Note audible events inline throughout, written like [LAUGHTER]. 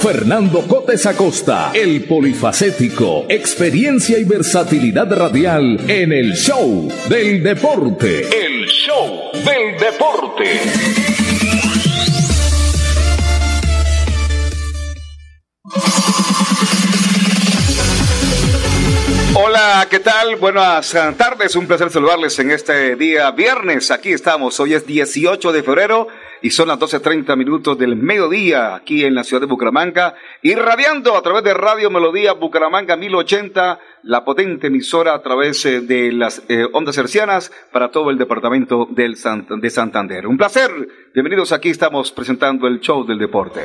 Fernando Cotes Acosta, el polifacético, experiencia y versatilidad radial en el show del deporte. El show del deporte. Hola, ¿qué tal? Buenas tardes, un placer saludarles en este día viernes. Aquí estamos, hoy es 18 de febrero y son las 12.30 minutos del mediodía aquí en la ciudad de Bucaramanga, irradiando a través de Radio Melodía Bucaramanga 1080, la potente emisora a través eh, de las eh, ondas hercianas para todo el departamento del de Santander. Un placer, bienvenidos aquí, estamos presentando el show del deporte.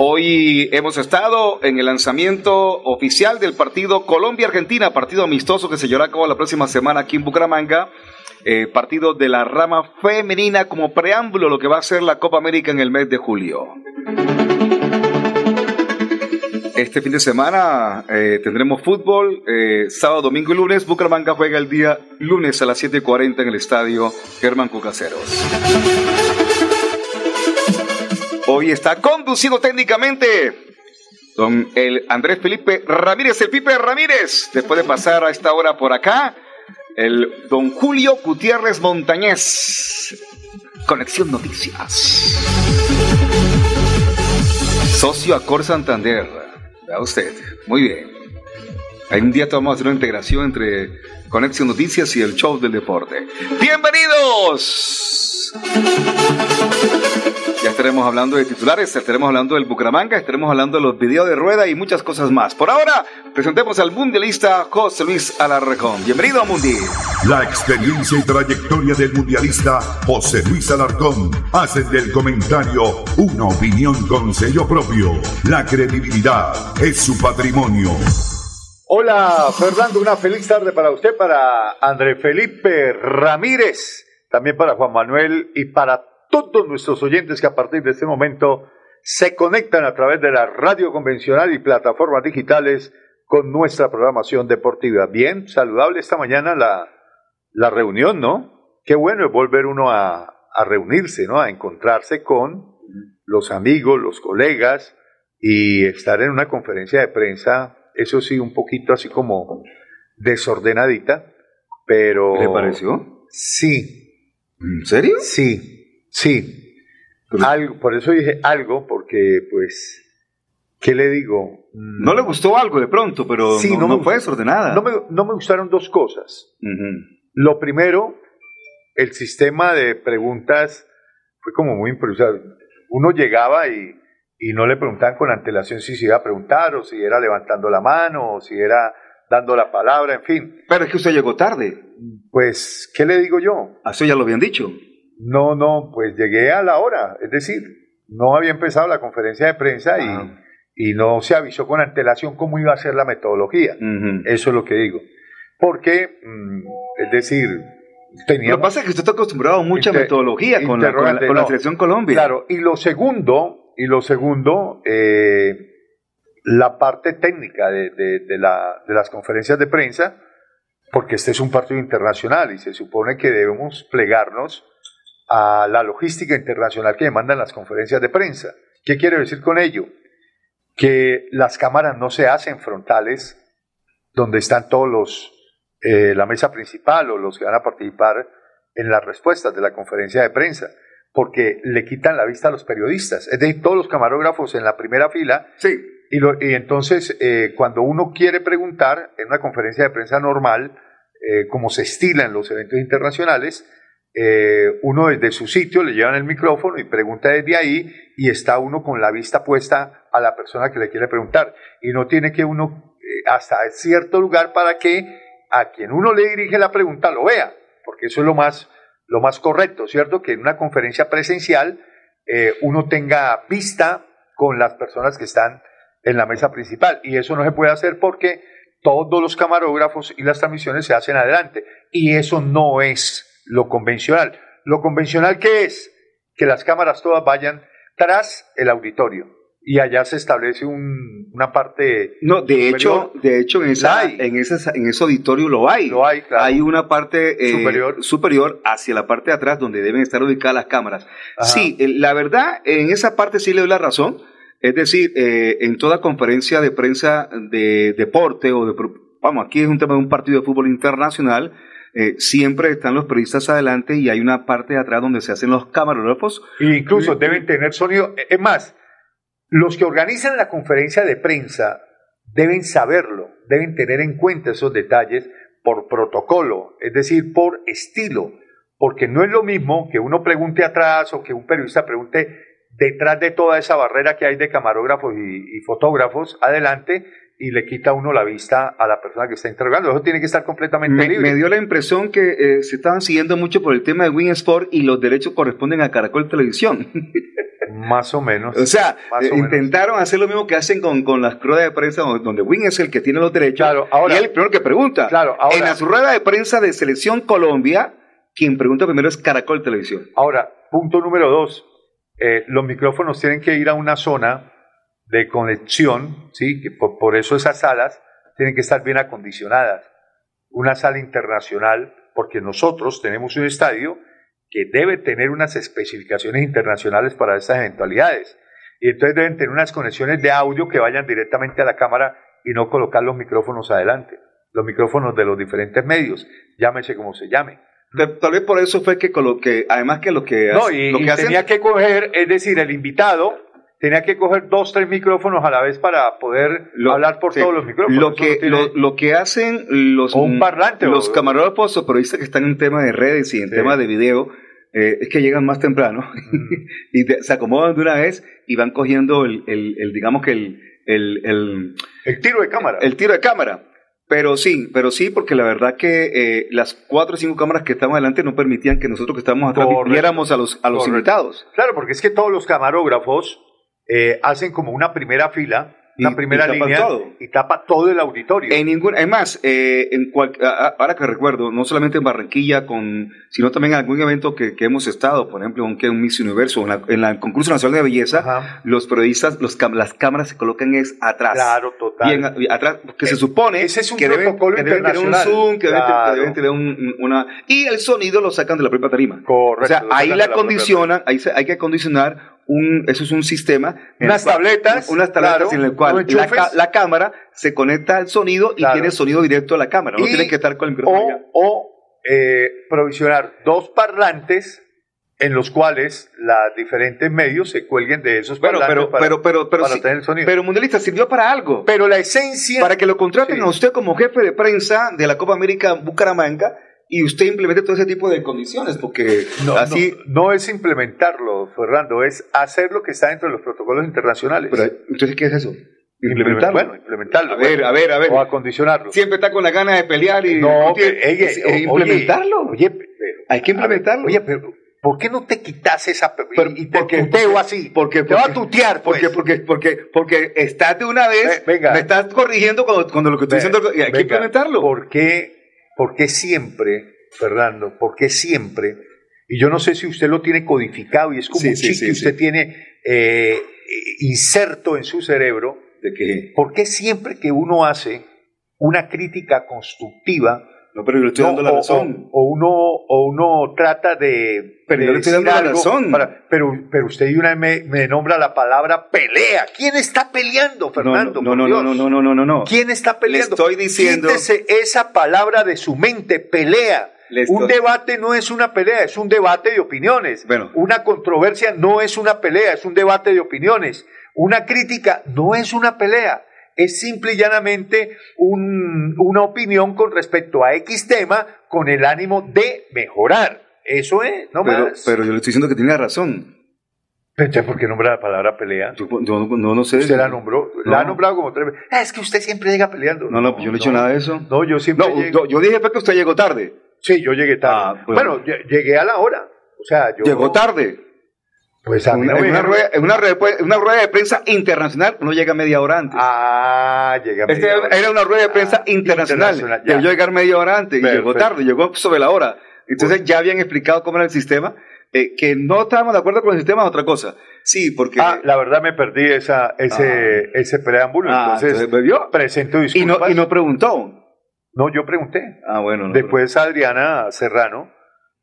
Hoy hemos estado en el lanzamiento oficial del partido Colombia-Argentina, partido amistoso que se llevará a cabo la próxima semana aquí en Bucaramanga. Eh, partido de la rama femenina como preámbulo lo que va a ser la Copa América en el mes de julio. Este fin de semana eh, tendremos fútbol, eh, sábado, domingo y lunes. Bucaramanga juega el día lunes a las 7.40 en el estadio Germán Cucaseros. Hoy está conducido técnicamente don el Andrés Felipe Ramírez, el Pipe Ramírez, después de pasar a esta hora por acá, el don Julio Gutiérrez Montañez. Conexión Noticias. Socio Acor Santander. Vea usted, muy bien. Hay un día vamos a hacer una integración entre Conexión Noticias y el show del deporte. ¡Bienvenidos! Ya estaremos hablando de titulares, estaremos hablando del Bucaramanga, estaremos hablando de los videos de rueda y muchas cosas más. Por ahora, presentemos al mundialista José Luis Alarcón. Bienvenido a Mundi. La experiencia y trayectoria del mundialista José Luis Alarcón hacen del comentario una opinión con sello propio. La credibilidad es su patrimonio. Hola Fernando, una feliz tarde para usted, para André Felipe Ramírez, también para Juan Manuel y para todos nuestros oyentes que a partir de este momento se conectan a través de la radio convencional y plataformas digitales con nuestra programación deportiva. Bien, saludable esta mañana la, la reunión, ¿no? Qué bueno es volver uno a, a reunirse, ¿no? A encontrarse con los amigos, los colegas y estar en una conferencia de prensa, eso sí, un poquito así como desordenadita, pero... ¿Le pareció? Sí. ¿En serio? Sí, Sí, algo, por eso dije algo, porque pues, ¿qué le digo? No le gustó algo de pronto, pero sí, no, fue desordenada. No me, no me gustaron dos cosas. Lo primero, el sistema de preguntas fue como muy improvisado. Uno llegaba y, y no le preguntaban con antelación si se iba a preguntar, o si era levantando la mano, o si era dando la palabra, en fin. Pero es que usted llegó tarde. Pues, ¿qué le digo yo? Eso ya lo habían dicho. No, no, pues llegué a la hora, es decir, no había empezado la conferencia de prensa y, y, no se avisó con antelación cómo iba a ser la metodología. Eso es lo que digo. Porque, mm, es decir, tenía... Lo que pasa es que usted está acostumbrado a mucha metodología con la, con, la, selección Colombia. Claro, y lo segundo, y lo segundo, eh, la parte técnica de, de, la, de las conferencias de prensa, porque este es un partido internacional y se supone que debemos plegarnos a la logística internacional que demandan las conferencias de prensa. ¿Qué quiero decir con ello? Que las cámaras no se hacen frontales donde están todos los, eh, la mesa principal o los que van a participar en las respuestas de la conferencia de prensa. Porque le quitan la vista a los periodistas. Es decir, todos los camarógrafos en la primera fila. Sí. Y, lo- y entonces, eh, cuando uno quiere preguntar en una conferencia de prensa normal, eh, como se estila en los eventos internacionales, eh, uno desde su sitio le llevan el micrófono y pregunta desde ahí y está uno con la vista puesta a la persona que le quiere preguntar. Y no tiene que uno eh, hasta cierto lugar para que a quien uno le dirige la pregunta lo vea, porque eso es lo más, lo más correcto, ¿cierto? Que en una conferencia presencial eh, uno tenga vista con las personas que están en la mesa principal. Y eso no se puede hacer porque todos los camarógrafos y las transmisiones se hacen adelante. Y eso no es lo convencional. Lo convencional que es que las cámaras todas vayan tras el auditorio. Y allá se establece un- una parte... No, de hecho, de hecho en, esa, en, ese, en ese auditorio lo hay. Lo hay, claro. Hay una parte eh, Superior. superior hacia la parte de atrás donde deben estar ubicadas las cámaras. Ajá. Sí, eh, la verdad, en esa parte sí le doy la razón. Es decir, eh, en toda conferencia de prensa de deporte o de... Vamos, aquí es un tema de un partido de fútbol internacional. eh, siempre están los periodistas adelante y hay una parte de atrás donde se hacen los camarógrafos. Incluso deben tener sonido. Es más, los que organizan la conferencia de prensa deben saberlo, deben tener en cuenta esos detalles por protocolo, es decir, por estilo, porque no es lo mismo que uno pregunte atrás o que un periodista pregunte detrás de toda esa barrera que hay de camarógrafos y, y fotógrafos adelante y le quita uno la vista a la persona que está interrogando. Eso tiene que estar completamente Me, libre. me dio la impresión que eh, se estaban siguiendo mucho por el tema de Win Sport y los derechos corresponden a Caracol Televisión. [LAUGHS] Más o menos. o sea, eh, menos. intentaron hacer lo mismo que hacen con, con las ruedas de prensa donde Win es el que tiene los derechos Claro, ahora- y él el primero que pregunta. Claro, ahora- en la rueda de prensa de Selección Colombia, quien pregunta primero es Caracol Televisión. Ahora, punto número dos, eh, los micrófonos tienen que ir a una zona de conexión, ¿sí? Que por, por eso esas salas tienen que estar bien acondicionadas. Una sala internacional, porque nosotros tenemos un estadio que debe tener unas especificaciones internacionales para estas eventualidades. Y entonces deben tener unas conexiones de audio que vayan directamente a la cámara y no colocar los micrófonos adelante. Los micrófonos de los diferentes medios, llámese como se llame. Tal- vez por eso fue que, coloque, además que lo que, No, hace- y, lo que y hacen tenía que coger, es decir, el invitado tenía que coger dos, tres micrófonos a la vez para poder Lo- hablar por sí. todos los micrófonos. Lo que, tiene- lo, lo que hacen los, O un parlante, los o- camarógrafos o periodistas que están en tema de redes y en Sí. tema de video eh, es que llegan más temprano [LAUGHS] y de- se acomodan de una vez y van cogiendo el, el- el, digamos que el, el, el, el tiro de cámara. el tiro de cámara. Pero sí, pero sí, porque la verdad que eh, las cuatro o cinco cámaras que estaban adelante no permitían que nosotros que estábamos atrás viéramos a los, a los Correcto. invitados. Claro, porque es que todos los camarógrafos eh, hacen como una primera fila, una Y- primera y línea todo. y tapa todo el auditorio. En ningún, es más, eh, en cual- ahora que recuerdo, no solamente en Barranquilla, con, sino también en algún evento que, que hemos estado, por ejemplo, en un Miss Universo, en, la, en la- el concurso nacional de belleza, Ajá. los periodistas, los, las cámaras se colocan es atrás. Claro, total. Bien atrás, que se Eh, supone ese es un que, deben, que deben tener un zoom, que deben, tener- Claro. que deben tener un- una... Y el sonido lo sacan de la propia tarima. Correcto, o sea, ahí la acondicionan, ahí se- hay que acondicionar un, eso es un sistema. Unas cual- tabletas, Unas tabletas claro, en el cual la, la cámara se conecta al sonido y Claro. tiene sonido directo a la cámara. No Y- tiene que estar con el micrófono allá. o, eh, provisionar dos parlantes en los cuales los diferentes medios se cuelguen de esos Bueno, pero, para, pero, pero, pero, para sí, tener el sonido. pero Mundialista sirvió para algo. Pero la esencia... para que lo contraten Sí. a usted como jefe de prensa de la Copa América Bucaramanga y usted implemente todo ese tipo de condiciones, porque no, así... no, no es implementarlo, Fernando, es hacer lo que está dentro de los protocolos internacionales. Pero, entonces, ¿qué es eso? Implementarlo. Implementarlo. Bueno, implementarlo. A ver, a ver, a ver. O acondicionarlo. Siempre está con la gana de pelear y no, Es- oye, implementarlo. Oye, pero- Hay que a ver, implementarlo. Oye, pero ¿por qué no te quitas esa... pe- Pero, y te ¿por qué? tuteo así? Porque, te va a tutear, pues. porque, porque, porque, porque estás de una vez, venga. me estás corrigiendo cuando, cuando lo que estoy Ve- diciendo y hay que implementarlo. ¿Por qué, por qué siempre, Fernando, por qué siempre? Y yo no sé si usted lo tiene codificado y es como Sí, un chip sí, que usted tiene eh, inserto en su cerebro. ¿De qué? ¿Por qué siempre que uno hace una crítica constructiva, No, pero yo le estoy no, dando la o, razón. o- o uno, o uno trata de... Pero de yo le estoy dando la razón. para- pero, pero usted una vez me, me nombra la palabra pelea. ¿Quién está peleando, Fernando? no, por no, no, no, no, no, no. ¿Quién está peleando? Le estoy diciendo- Quítese esa palabra de su mente, pelea. Un debate no es una pelea, es un debate de opiniones. Bueno. Una controversia no es una pelea, es un debate de opiniones. Una crítica no es una pelea, es simple y llanamente un- una opinión con respecto a X tema con el ánimo de mejorar. Eso es, no pero, más. pero yo le estoy diciendo que tiene razón. Entonces, ¿por qué nombra la palabra pelea? Yo, no, no, no sé. Usted la nombró, No. la ha nombrado como tres veces. Ah, es que usted siempre llega peleando. No, no, yo no he dicho nada de eso. No, yo siempre No, llego. yo, dije fue que usted llegó tarde. Sí, yo llegué tarde. Ah, pues- bueno, lle- llegué a la hora. O sea, yo. Llegó tarde. Pues a una, no en una rueda, en una rueda- en una rueda de prensa internacional uno llega media hora antes. Ah, llegué a Este hora. era una rueda de prensa Ah, internacional. internacional, ya. Debió llegar media hora antes y llegó tarde, llegó sobre la hora. Entonces ya habían explicado cómo era el sistema. eh, que no estábamos de acuerdo con el sistema es otra cosa. Sí, porque. Ah, la verdad me perdí esa, ese, ese preámbulo. Ah, entonces, entonces presento y, disculpas. no, y no preguntó. No, yo pregunté. Ah, bueno. no, Después Adriana Serrano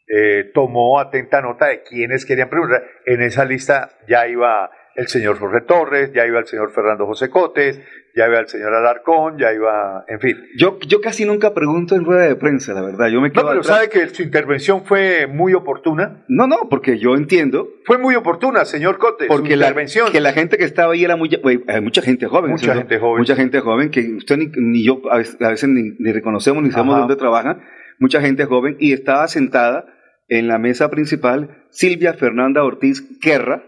eh, tomó atenta nota de quienes querían preguntar. En esa lista ya iba el señor Jorge Torres, ya iba el señor Fernando José Cotes, ya iba el señor Alarcón, ya iba, en fin. Yo, yo casi nunca pregunto en rueda de prensa, la verdad. Yo me quedo No, pero atrás. sabe que su intervención fue muy oportuna. No, no, porque yo entiendo. Fue muy oportuna, señor Cotes. Porque su la, intervención. que la gente que estaba ahí era muy, hay mucha gente joven. Mucha gente joven. Mucha gente joven que usted ni, ni yo a veces, a veces ni, ni reconocemos ni sabemos Ajá. dónde trabajan. Mucha gente joven y estaba sentada en la mesa principal Silvia Fernanda Ortiz Guerra,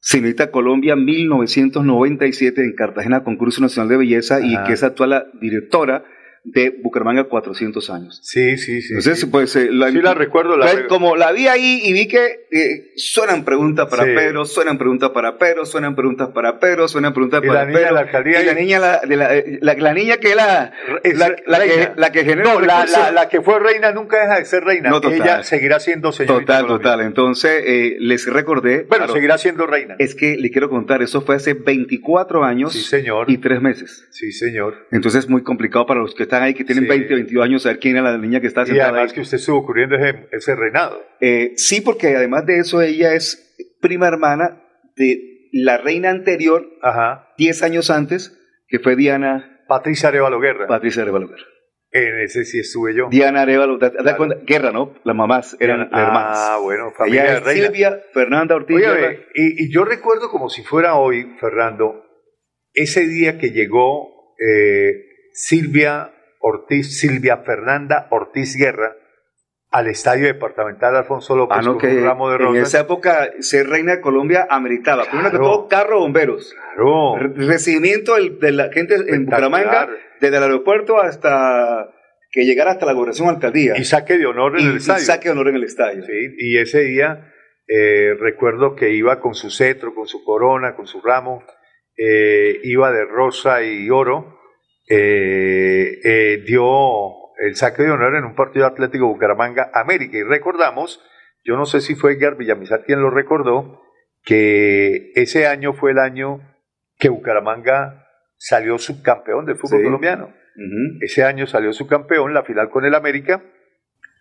señorita Colombia 1997 en Cartagena, concurso nacional de belleza y que es actual la directora de Bucaramanga 400 años. Sí, sí, sí. Entonces, sí. pues, eh, la, Sí la recuerdo, la pues, re- como la vi ahí y vi que eh, suenan preguntas para Sí. Pedro, suenan preguntas para Pedro, suenan preguntas para Pedro, suenan preguntas Y para la niña Pedro. de la alcaldía y la y- niña, la, de la, eh, la- la niña que es la, Es la, la que, la que genera No, la, recursos. la- la que fue reina nunca deja de ser reina. No, total. Ella seguirá siendo señorita. Total, total. Entonces, eh, les recordé. Bueno, claro, seguirá siendo reina. Es que le quiero contar, eso fue hace 24 años Sí, señor. y 3 meses. Sí, señor. Entonces es muy complicado para los que están ahí, que tienen Sí. 20, 22 años, saber quién era la niña que está Y sentada además ahí. que usted estuvo cubriendo ese, ese reinado. Eh, sí, porque además de eso, ella es prima hermana de la reina anterior, Ajá. 10 años antes, que fue Diana Patricia Arevalo Guerra. Patricia Arevalo Guerra. en ese sí estuve yo. Diana Arevalo, ¿te das cuenta? Guerra, ¿no? Las mamás eran Ah, hermanas. bueno, familia Ella de reina. Silvia Fernanda Ortiz. Oye, y, y yo recuerdo como si fuera hoy, Fernando, ese día que llegó eh, Silvia Ortiz, Silvia Fernanda Ortiz Guerra al estadio departamental Alfonso López Ah, no, con que un ramo de en rosas. esa época ser reina de Colombia ameritaba. Primero que Claro. todo, carro bomberos. Claro. Re- Recibimiento del- de la gente en. Bucaramanga, desde el aeropuerto hasta que llegara hasta la gobernación alcaldía. Y saque de honor en Y- el y estadio. saque de honor en el estadio. Sí, y ese día eh, recuerdo que iba con su cetro, con su corona, con su ramo, eh, iba de rosa y oro, eh, eh, dio el saque de honor en un partido atlético Bucaramanga América. Y recordamos, yo no sé si fue Edgar Villamizar quien lo recordó, que ese año fue el año que Bucaramanga salió subcampeón del fútbol Sí. colombiano. Ujú. Ese año salió subcampeón, la final con el América,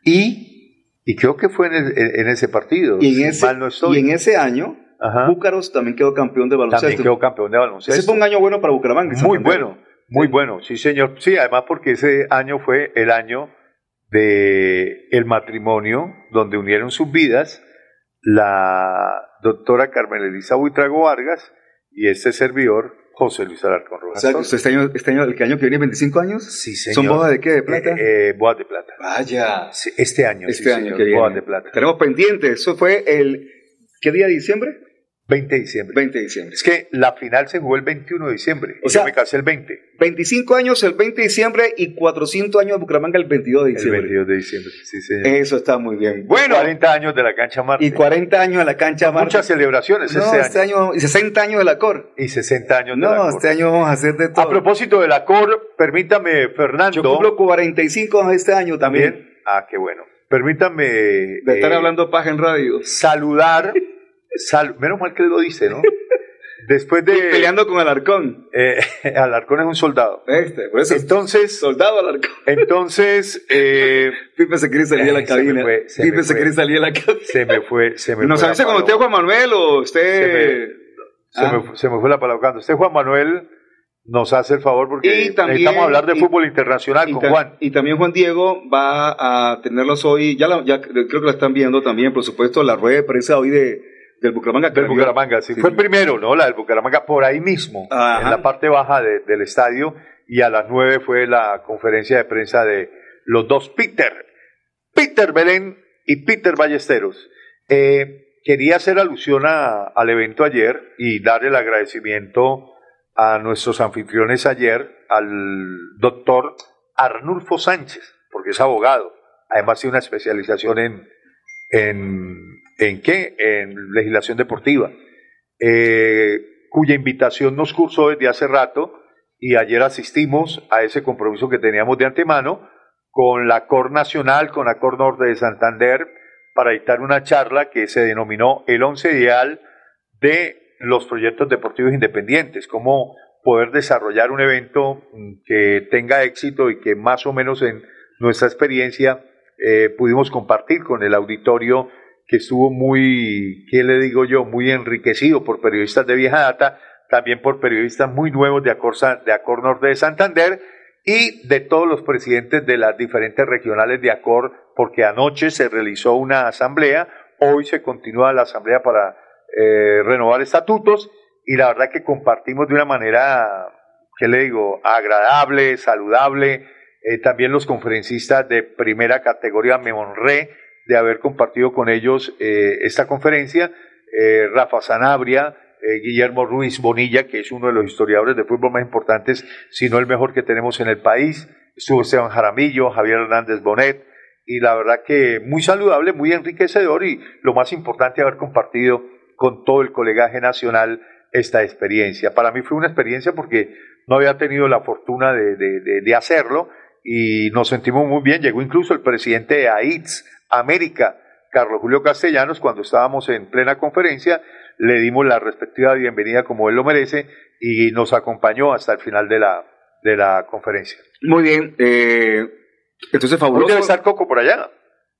y, y creo que fue en, el- en- ese partido. Y en, ese, mal no estoy. y en ese año, Ajá. Búcaros también quedó campeón de baloncesto. También quedó campeón de baloncesto. Ese fue un año bueno para Bucaramanga. Muy bueno, muy bueno, sí señor. Sí, además porque ese año fue el año de el matrimonio donde unieron sus vidas la doctora Carmen Elisa Buitrago Vargas y este servidor José Luis Alarcón O Rojas. sea, que usted este año, este año, el que año que viene, 25 años. sí, señor. ¿Son bodas de qué? ¿De plata? Eh, eh, bodas de plata. Vaya. Sí, este año, Este sí, año señor, que viene. bodas de plata. Tenemos pendiente. Eso fue el. ¿Qué día de diciembre? 20 de diciembre. 20 de diciembre. Es que la final se jugó el 21 de diciembre. O y sea, yo me casé el 20. 25 años el 20 de diciembre y 400 años de Bucaramanga el 22 de El diciembre. 22 de diciembre, sí, señor. Eso está muy bien. Bueno, 40 años de la cancha Marte. y 40 años a la cancha Marte. Muchas celebraciones No, este, este año. año. Y 60 años de la COR. Y 60 años de la No, COR. este año vamos a hacer de todo. A propósito de la COR, permítame, Fernando. Yo cumplo 45 este año también. también. Ah, qué bueno. Permítame. De estar eh, hablando paja en radio. Saludar. Sal- menos mal que lo dice, ¿no? [LAUGHS] Después de. Peleando con Alarcón. Eh, [LAUGHS] Alarcón es un soldado. Este, por eso. Entonces. soldado Alarcón. Entonces. eh, [LAUGHS] Pipe se quiere salir de la se cabina. fue, se Pipe me se fue. quiere salir de la cabina. se me fue. Se me ¿Nos fue avisa cuando palabra. Juan Manuel o usted? Se me, se Ah. me fu- se me fue la palabra. Cuando esté Juan Manuel, nos hace el favor porque también- necesitamos hablar de y- fútbol internacional Y, con Juan. y también Juan Diego va a tenerlos hoy, ya, la- ya creo que la están viendo también, por supuesto, la rueda de prensa hoy de, del Bucaramanga. Del Bucaramanga, sí. Sí. Fue primero, ¿no? La del Bucaramanga por ahí mismo, Ajá. en la parte baja de- del estadio, y a las nueve fue la conferencia de prensa de los dos Peter, Peter Belén y Peter Ballesteros. Eh, quería hacer alusión a- al evento ayer y dar el agradecimiento a nuestros anfitriones ayer, al doctor Arnulfo Sánchez, porque es abogado, además tiene una especialización en, en, ¿en qué? En legislación deportiva, eh, cuya invitación nos cursó desde hace rato y ayer asistimos a ese compromiso que teníamos de antemano con la Cor Nacional, con la Cor Norte de Santander, para dictar una charla que se denominó El Once Ideal de los proyectos deportivos independientes, cómo poder desarrollar un evento mm, que tenga éxito y que más o menos en nuestra experiencia eh, pudimos compartir con el auditorio que estuvo muy, ¿qué le digo yo?, muy enriquecido por periodistas de vieja data, también por periodistas muy nuevos de Acor, de Acor Norte de Santander y de todos los presidentes de las diferentes regionales de Acor, porque anoche se realizó una asamblea, hoy se continúa la asamblea para eh, renovar estatutos y la verdad que compartimos de una manera, ¿qué le digo?, agradable, saludable. Eh, también los conferencistas de primera categoría me honré de haber compartido con ellos eh, esta conferencia. Eh, Rafa Sanabria, eh, Guillermo Ruiz Bonilla, que es uno de los historiadores de fútbol más importantes, si no el mejor que tenemos en el país. Estuvo Esteban Jaramillo, Javier Hernández Bonet, y la verdad que muy saludable, muy enriquecedor y lo más importante haber compartido con todo el colegaje nacional esta experiencia. Para mí fue una experiencia porque no había tenido la fortuna de, de- de- de hacerlo y nos sentimos muy bien. Llegó incluso el presidente de AITS América, Carlos Julio Castellanos, cuando estábamos en plena conferencia, le dimos la respectiva bienvenida como él lo merece y nos acompañó hasta el final de la, de la conferencia. Muy bien, eh, entonces Hoy fabuloso. debe estar Coco por allá.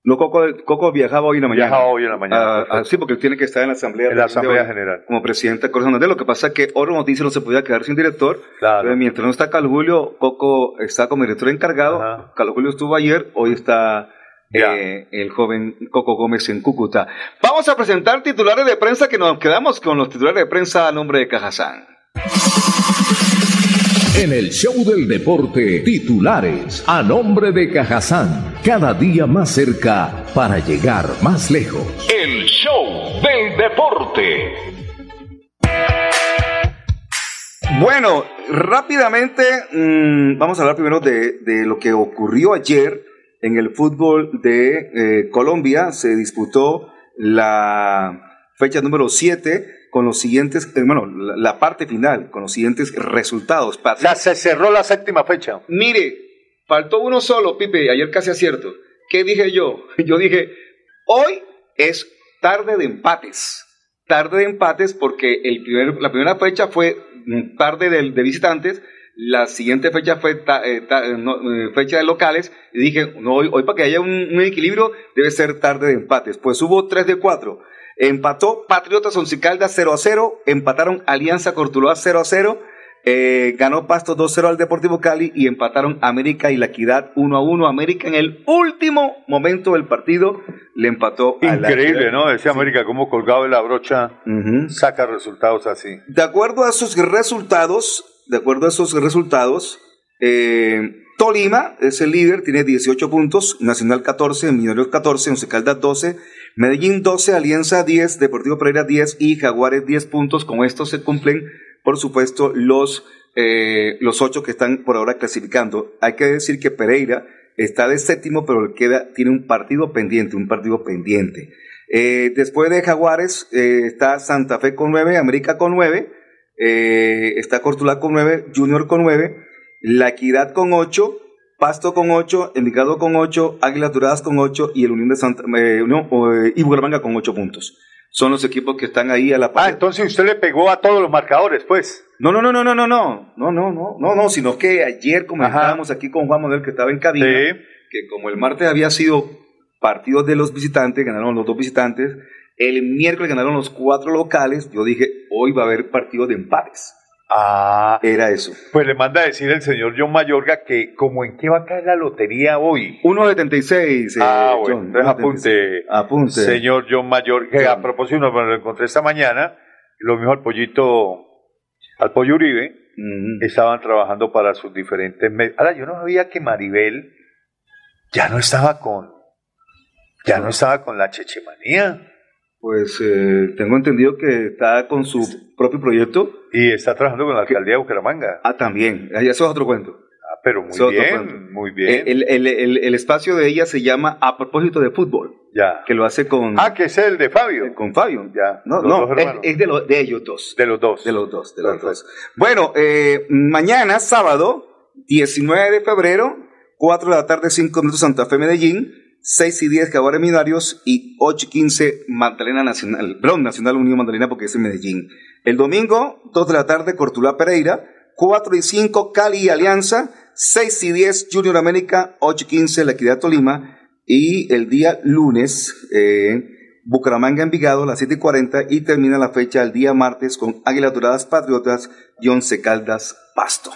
No, Coco, Coco viajaba hoy en la mañana. Viajaba hoy en la mañana, Ah, ah, sí, porque él tiene que estar en la asamblea. En la Asamblea hoy, General. Como presidente de Lo que pasa es que Oro Noticias no se podía quedar sin director. Claro. Entonces, mientras no está Carlos Julio, Coco está como director encargado. Ajá. Carlos Julio estuvo ayer, hoy está. Eh, el joven Coco Gómez en Cúcuta. Vamos a presentar titulares de prensa que nos quedamos con los titulares de prensa a nombre de Cajazán. En el show del deporte, titulares a nombre de Cajazán, cada día más cerca para llegar más lejos. El show del deporte. Bueno, rápidamente mm, vamos a hablar primero de, de lo que ocurrió ayer en el fútbol de eh, Colombia. Se disputó la fecha número 7 con los siguientes, eh, bueno, la, la parte final, con los siguientes resultados. Ya se cerró la séptima fecha. Mire, faltó uno solo, Pipe, ayer casi acierto. ¿Qué dije yo? [LAUGHS] Yo dije, hoy es tarde de empates. Tarde de empates porque el primer, la primera fecha fue mm, tarde del- de, visitantes, la siguiente fecha fue ta- eh, ta- eh, no, eh, fecha de locales, y dije, no, hoy, hoy para que haya un, un equilibrio debe ser tarde de empates. Pues hubo 3 de 4. Empató Patriotas Once Caldas 0 a 0, empataron Alianza Cortuluá 0 a 0, eh, ganó Pasto 2-0 al Deportivo Cali y empataron América y La Equidad 1 a 1. América en el último momento del partido le empató a La Increíble. ¿no? Ese América como colgado de la brocha saca resultados así. De acuerdo a esos resultados, de acuerdo a esos resultados, eh, Tolima es el líder, tiene 18 puntos, Nacional 14, Millonarios 14, Once Caldas 12, Medellín 12, Alianza 10, Deportivo Pereira 10 y Jaguares 10 puntos. Con esto se cumplen, por supuesto, los, eh, los ocho que están por ahora clasificando. Hay que decir que Pereira está de séptimo, pero queda, tiene un partido pendiente, un partido pendiente. Eh, después de Jaguares eh, está Santa Fe con 9, América con 9, eh, está Cortulá con 9, Junior con 9, La Equidad con 8, Pasto con 8, Envigado con 8, Águilas Doradas con 8 y el Unión de Santa eh, Unión, eh, y Bucaramanga con 8 puntos. Son los equipos que están ahí a la Ah, par. entonces usted le pegó a todos los marcadores, pues. No, no, no, no, no, no, no, no, no, no, no, no, sino que ayer comentábamos aquí con Juan Manuel que estaba en cabina, Sí. que como el martes había sido partido de los visitantes, ganaron los dos visitantes, el miércoles ganaron los cuatro locales, yo dije, hoy va a haber partido de empates. Ah, Era eso. pues le manda a decir el señor John Mayorga que como en qué va a caer la lotería hoy. 1.76. eh, ah, bueno, John, entonces 1.76. apunte, Apunte. señor John Mayorga, que a John. propósito me lo encontré esta mañana, lo mismo al pollito, al pollo Uribe, estaban trabajando para sus diferentes medios. Ahora, yo no sabía que Maribel ya no estaba con, ya no estaba con la chechemanía Pues eh, tengo entendido que está con su propio proyecto. y está trabajando con la alcaldía de Bucaramanga. Ah, también. Ah, Eso es otro cuento. Ah, pero muy Eso bien, muy Eh, bien. El, el- el- el espacio de ella se llama A propósito de fútbol, ya. que lo hace con, Ah, que es el de Fabio. con Fabio. Ya, No, no, es, es de, lo- de ellos dos. de los dos. De los dos, de los dos. Bueno, eh, mañana, sábado, 19 de febrero, 4 de la tarde, 5 minutos Santa Fe, Medellín, 6 y 10 Jaguares Millonarios y 8 y 15 Magdalena Nacional, perdón, Nacional Unión Magdalena porque es en Medellín. El domingo, 2 de la tarde, Cortulá Pereira, 4 y 5 Cali y Alianza, 6 y 10 Junior América, 8 y 15 La Equidad Tolima y el día lunes, eh, Bucaramanga Envigado a las 7 y 40 y termina la fecha el día martes con Águilas Doradas Patriotas y Once Caldas Pasto.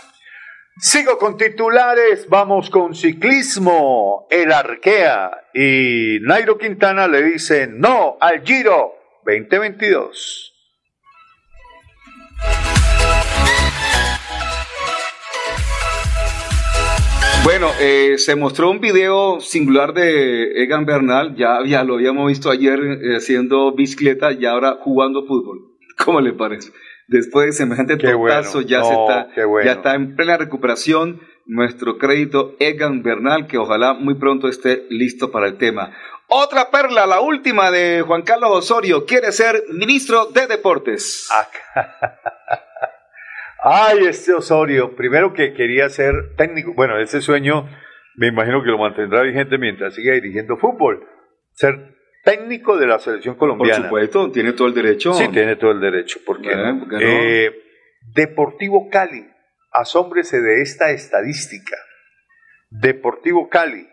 Sigo con titulares, vamos con ciclismo, el Arkea y Nairo Quintana le dice no al Giro 2022. Bueno, eh, se mostró un video singular de Egan Bernal, ya, ya lo habíamos visto ayer eh, haciendo bicicleta y ahora jugando fútbol. [LAUGHS] ¿Cómo le parece? Después de semejante tortazo bueno. ya No, se está, bueno. ya está en plena recuperación nuestro crédito Egan Bernal, que ojalá muy pronto esté listo para el tema. Otra perla, la última de Juan Carlos Osorio, quiere ser ministro de Deportes. [LAUGHS] Ay, este Osorio, primero que quería ser técnico, bueno, ese sueño me imagino que lo mantendrá vigente mientras siga dirigiendo fútbol, ser técnico de la selección Por colombiana. supuesto, tiene todo el derecho. Sí, tiene todo el derecho. ¿Por qué Eh, no? ¿por no? Eh, Deportivo Cali, asómbrese de esta estadística. Deportivo Cali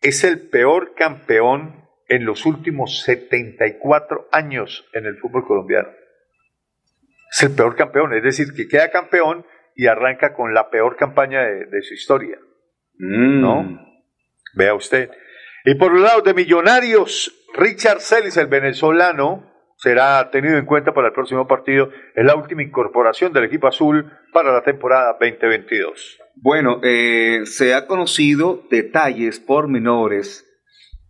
es el peor campeón en los últimos 74 años en el fútbol colombiano. Es el peor campeón, es decir, que queda campeón y arranca con la peor campaña de, de su historia. Mm. ¿no? Vea usted. Y por un lado de Millonarios, Richard Celis, el venezolano, será tenido en cuenta para el próximo partido. Es la última incorporación del equipo azul para la temporada 2022. Bueno, eh, se ha conocido detalles pormenores,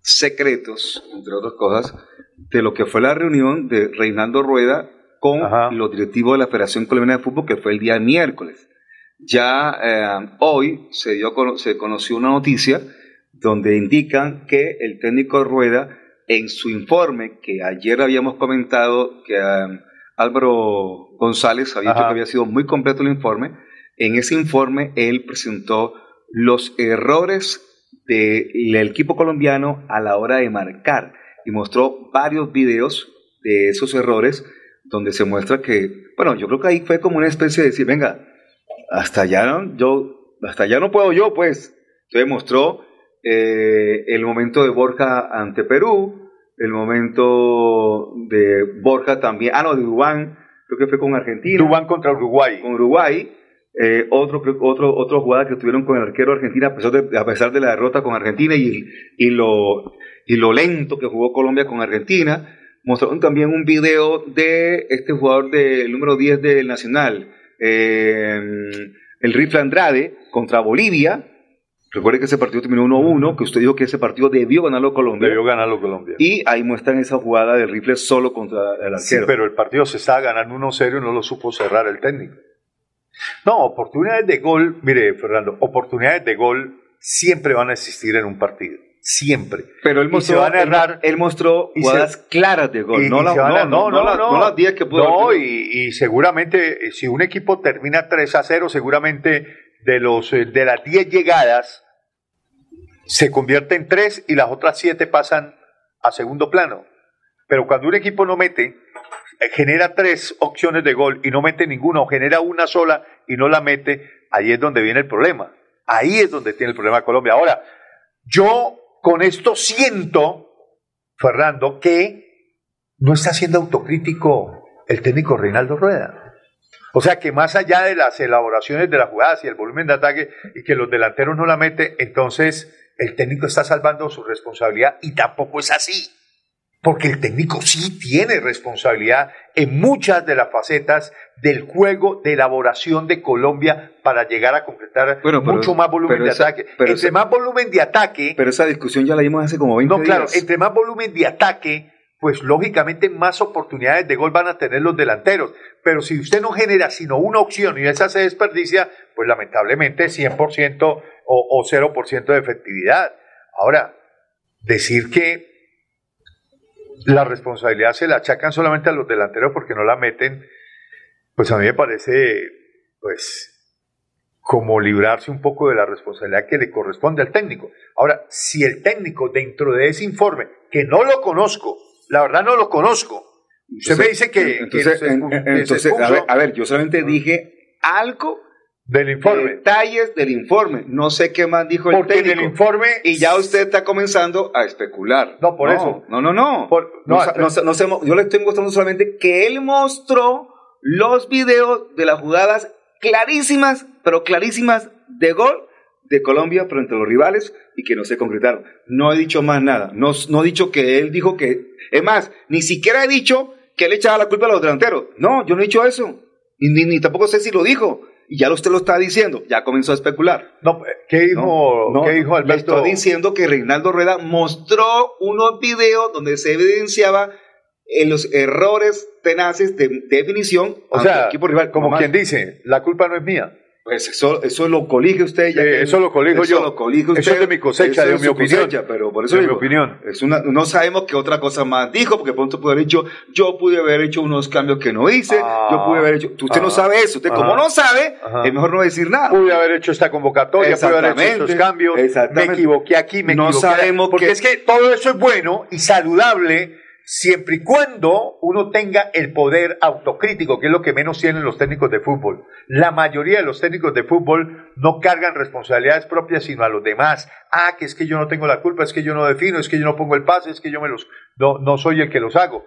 secretos, entre otras cosas, de lo que fue la reunión de Reinaldo Rueda con Ajá. los directivos de la Federación Colombiana de Fútbol, que fue el día miércoles. Ya eh, hoy se, dio, se conoció una noticia donde indican que el técnico Rueda, en su informe, que ayer habíamos comentado que eh, Álvaro González había dicho que había sido muy completo el informe, en ese informe él presentó los errores del equipo colombiano a la hora de marcar y mostró varios videos de esos errores donde se muestra que, bueno, yo creo que ahí fue como una especie de decir, venga, hasta allá no, yo, hasta allá no puedo yo, pues. Entonces mostró eh, el momento de Borja ante Perú, el momento de Borja también, ah, no, de Dubán, creo que fue con Argentina Dubán contra Uruguay. con Uruguay. Eh, otro, otro, otra jugada que tuvieron con el arquero argentino a pesar de, a pesar de la derrota con Argentina y, y, lo, y lo lento que jugó Colombia con Argentina. Mostraron también un video de este jugador del número 10 del Nacional, eh, el Rifle Andrade, contra Bolivia. Recuerde que ese partido terminó 1-1, que usted dijo que ese partido debió ganarlo Colombia. Debió ganarlo Colombia. Y ahí muestran esa jugada del Rifle solo contra el arquero. Sí, pero el partido se estaba ganando 1-0 y no lo supo cerrar el técnico. No, oportunidades de gol, mire, Fernando, oportunidades de gol siempre van a existir en un partido. Siempre. Pero él Y mostró, se van a errar. él, mostró Y jugadas se- claras de gol, Y- no, y la- a- no, no, no, la- no las 10 que pudo No, y, y seguramente eh, si un equipo termina 3 a 0, seguramente de, los, eh, de las 10 llegadas se convierte en 3 y las otras 7 pasan a segundo plano. Pero cuando un equipo no mete, eh, genera tres opciones de gol y no mete ninguna o genera una sola y no la mete, ahí es donde viene el problema. Ahí es donde tiene el problema Colombia. Ahora, yo con esto siento, Fernando, que no está siendo autocrítico el técnico Reinaldo Rueda. O sea que más allá de las elaboraciones de las jugadas y el volumen de ataque y que los delanteros no la meten, entonces el técnico está salvando su responsabilidad y tampoco es así. Porque el técnico sí tiene responsabilidad en muchas de las facetas del juego de elaboración de Colombia para llegar a concretar mucho más volumen de ataque. entre más volumen de ataque. Pero esa discusión ya la vimos hace como 20 no, días. No, claro, entre más volumen de ataque, pues lógicamente más oportunidades de gol van a tener los delanteros. Pero si usted no genera sino una opción y esa se desperdicia, pues lamentablemente 100% o, o 0% de efectividad. Ahora, decir que la responsabilidad se la achacan solamente a los delanteros porque no la meten, pues a mí me parece, pues, como librarse un poco de la responsabilidad que le corresponde al técnico. Ahora, si el técnico dentro de ese informe, que no lo conozco, la verdad no lo conozco, usted me dice que... Entonces, a, ver, yo solamente dije algo del informe. Detalles del informe. No sé qué más dijo el técnico. el informe. Y ya usted está comenzando a especular. No, por eso. No, no, no. no, yo le estoy mostrando solamente que él mostró los videos de las jugadas clarísimas, pero clarísimas de gol de Colombia frente a los rivales y que no se concretaron. No he dicho más nada. No, no he dicho que él dijo que. Es más, ni siquiera he dicho que él echaba la culpa a los delanteros. No, yo no he dicho eso. ni, ni tampoco sé si lo dijo y ya usted lo está diciendo, ya comenzó a especular. No, ¿qué dijo, ¿qué dijo Alberto? Le diciendo que Reinaldo Rueda mostró unos videos donde se evidenciaba en los errores tenaces de, definición. O sea, equipo rival, como quien dice, la culpa no es mía. Pues eso, eso lo colige usted. Ya eso lo colijo yo. Lo colige usted, eso es de mi cosecha, de mi opinión. pero por eso de mi opinión. Es una, no sabemos qué otra cosa más dijo, porque pronto puede haber dicho, yo pude haber hecho unos cambios que no hice, yo pude haber hecho. Usted no sabe eso. Usted, como no sabe, es mejor no decir nada. Pude haber hecho esta convocatoria, pude haber hecho estos cambios, me equivoqué aquí, me no equivoqué. sabemos Porque es que todo eso es bueno y saludable siempre y cuando uno tenga el poder autocrítico, que es lo que menos tienen los técnicos de fútbol. La mayoría de los técnicos de fútbol no cargan responsabilidades propias, sino a los demás. Ah, que es que yo no tengo la culpa, es que yo no defino, es que yo no pongo el pase, es que yo me los, no, no soy el que los hago.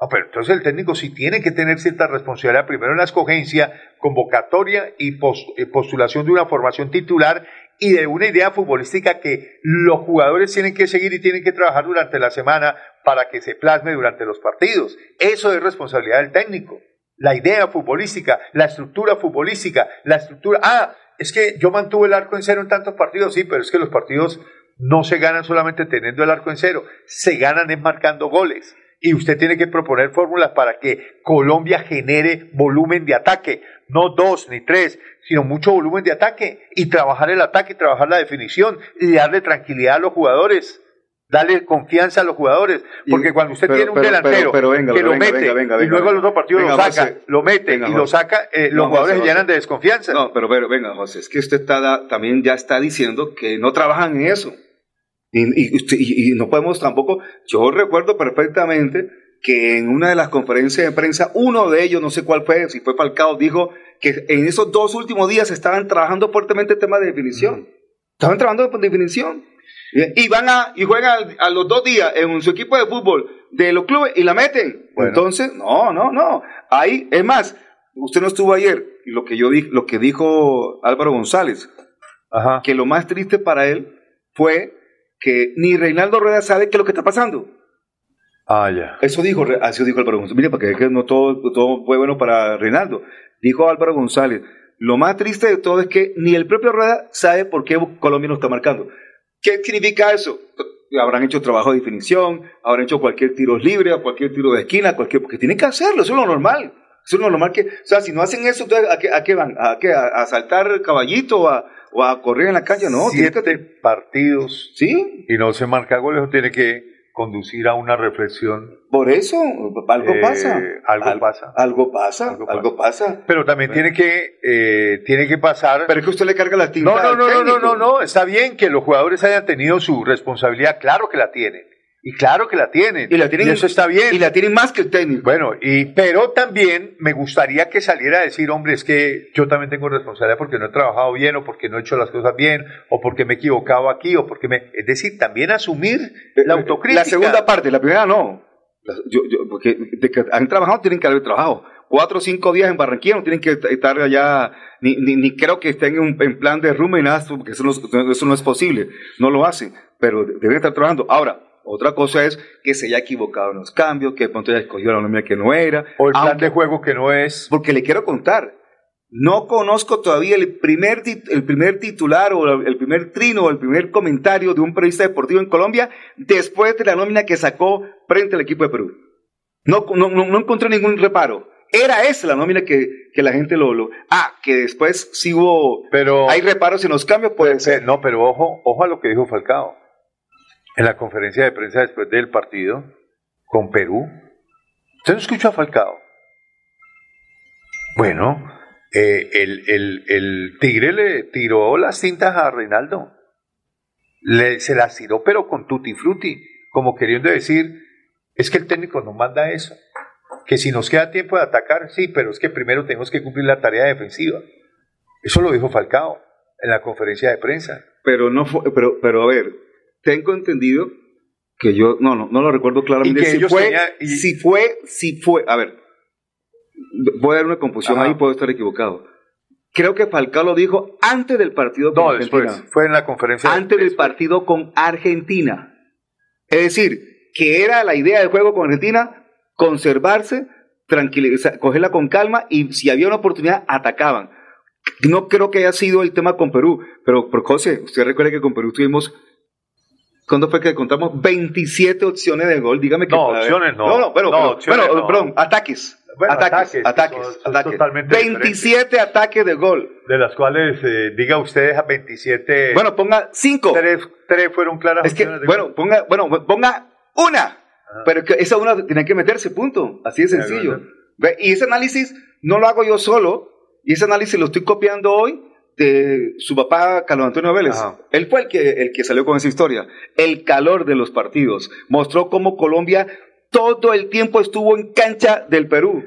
No, pero entonces el técnico sí tiene que tener cierta responsabilidad, primero en la escogencia, convocatoria y postulación de una formación titular y de una idea futbolística que los jugadores tienen que seguir y tienen que trabajar durante la semana para que se plasme durante los partidos. Eso es responsabilidad del técnico. La idea futbolística, la estructura futbolística, la estructura... Ah, es que yo mantuve el arco en cero en tantos partidos, sí, pero es que los partidos no se ganan solamente teniendo el arco en cero, se ganan en marcando goles. Y usted tiene que proponer fórmulas para que Colombia genere volumen de ataque, no dos ni tres, sino mucho volumen de ataque y trabajar el ataque, trabajar la definición y darle tranquilidad a los jugadores. Darle confianza a los jugadores, porque cuando usted tiene un delantero que lo mete y luego los dos partidos lo saca, lo mete y lo saca, eh, los jugadores se llenan de desconfianza. No, pero, pero venga, José, es que usted está, también ya está diciendo que no trabajan en eso. Y, y, y, no podemos tampoco, yo recuerdo perfectamente que en una de las conferencias de prensa, uno de ellos, no sé cuál fue, si fue Falcao, dijo que en esos dos últimos días estaban trabajando fuertemente el tema de definición. Estaban trabajando en definición. Y van a, y juegan a los dos días en su equipo de fútbol de los clubes y la meten. Entonces, no, no, no. Ahí, es más, usted no estuvo ayer, y lo que yo di, lo que dijo Álvaro González, que lo más triste para él fue que ni Reinaldo Rueda sabe qué es lo que está pasando. Ah, ya. Eso dijo, así dijo Álvaro González. Mire, porque no todo, todo fue bueno para Reinaldo. Dijo Álvaro González, lo más triste de todo es que ni el propio Rueda sabe por qué Colombia no está marcando. ¿Qué significa eso? Habrán hecho trabajo de definición, habrán hecho cualquier tiro libre, cualquier tiro de esquina, cualquier, porque tienen que hacerlo, eso es lo normal. Eso es lo normal que, o sea, si no hacen eso, ¿a qué, a qué van? ¿A qué? ¿A, saltar caballito? ¿A, ¿O a correr en la calle? No, Siete que... partidos. Sí. Y no se marca goles, tiene que conducir a una reflexión. Por eso, algo eh, pasa. Algo, pasa. Algo pasa. Algo pasa. Pero también tiene que eh, tiene que pasar. Pero es que usted le carga la tinta. No, no, no, no, no, no, no. Está bien que los jugadores hayan tenido su responsabilidad. Claro que la tienen. Y claro que la tienen. Y, la tienen, eso está bien. Y la tienen más que el técnico. Bueno, y, pero también me gustaría que saliera a decir, hombre, es que yo también tengo responsabilidad porque no he trabajado bien, o porque no he hecho las cosas bien, o porque me he equivocado aquí, o porque me. Es decir, también asumir eh, la eh, autocrítica. La segunda parte, la primera no. Yo, yo, porque de que han trabajado tienen que haber trabajado. cuatro o cinco días en Barranquilla, no tienen que estar allá, ni, ni, creo que estén en, plan de rumbo y nada, porque eso no, eso no es posible, no lo hacen, pero deben estar trabajando. Ahora, otra cosa es que se haya equivocado en los cambios, que de pronto haya escogido la nómina que no era. O el plan de juego que no es. Porque le quiero contar, no conozco todavía el primer, el primer titular o el primer trino o el primer comentario de un periodista deportivo en Colombia después de la nómina que sacó frente al equipo de Perú. No, no, no encontré ningún reparo. Era esa la nómina que, que la gente lo, lo, Ah, que después sí hubo... Pero, hay reparos en los cambios, puede ser. No, pero ojo, ojo a lo que dijo Falcao. En la conferencia de prensa después del partido con Perú. ¿Usted no escuchó a Falcao? Bueno, eh, el, el, el, Tigre le tiró las cintas a Reinaldo. Le, se las tiró, pero con tutti frutti, como queriendo decir, es que el técnico no manda eso que si nos queda tiempo de atacar, sí, pero es que primero tenemos que cumplir la tarea defensiva. Eso lo dijo Falcao en la conferencia de prensa. Pero no fue, pero, pero a ver, tengo entendido que yo, no, no, no lo recuerdo claramente. si, fue, si fue, si fue, a ver, voy a dar una confusión ahí, puedo estar equivocado. Creo que Falcao lo dijo antes del partido con no, Argentina. fue en la conferencia. Antes del partido con Argentina. Es decir, que era la idea del juego con Argentina, conservarse, tranquilizar, cogerla con calma y si había una oportunidad, atacaban. No creo que haya sido el tema con Perú, pero, por José, usted recuerda que con Perú tuvimos ¿Cuándo fue que contamos 27 opciones de gol? Dígame que. No, opciones no. No, no, pero, no, bueno, perdón, ataques. ataques, ataques, ataques, Totalmente 27 ataques de gol. De las cuales, eh, diga usted a 27. Bueno, ponga 5. Tres, tres, fueron claras. Es que, bueno, ponga, bueno, ponga una. Pero que esa una tiene que meterse, punto. Así de sencillo. Y ese análisis no lo hago yo solo, y ese análisis lo estoy copiando hoy de su papá, Carlos Antonio Vélez. Él fue el que, el que salió con esa historia. El calor de los partidos. Mostró cómo Colombia todo el tiempo estuvo en cancha del Perú.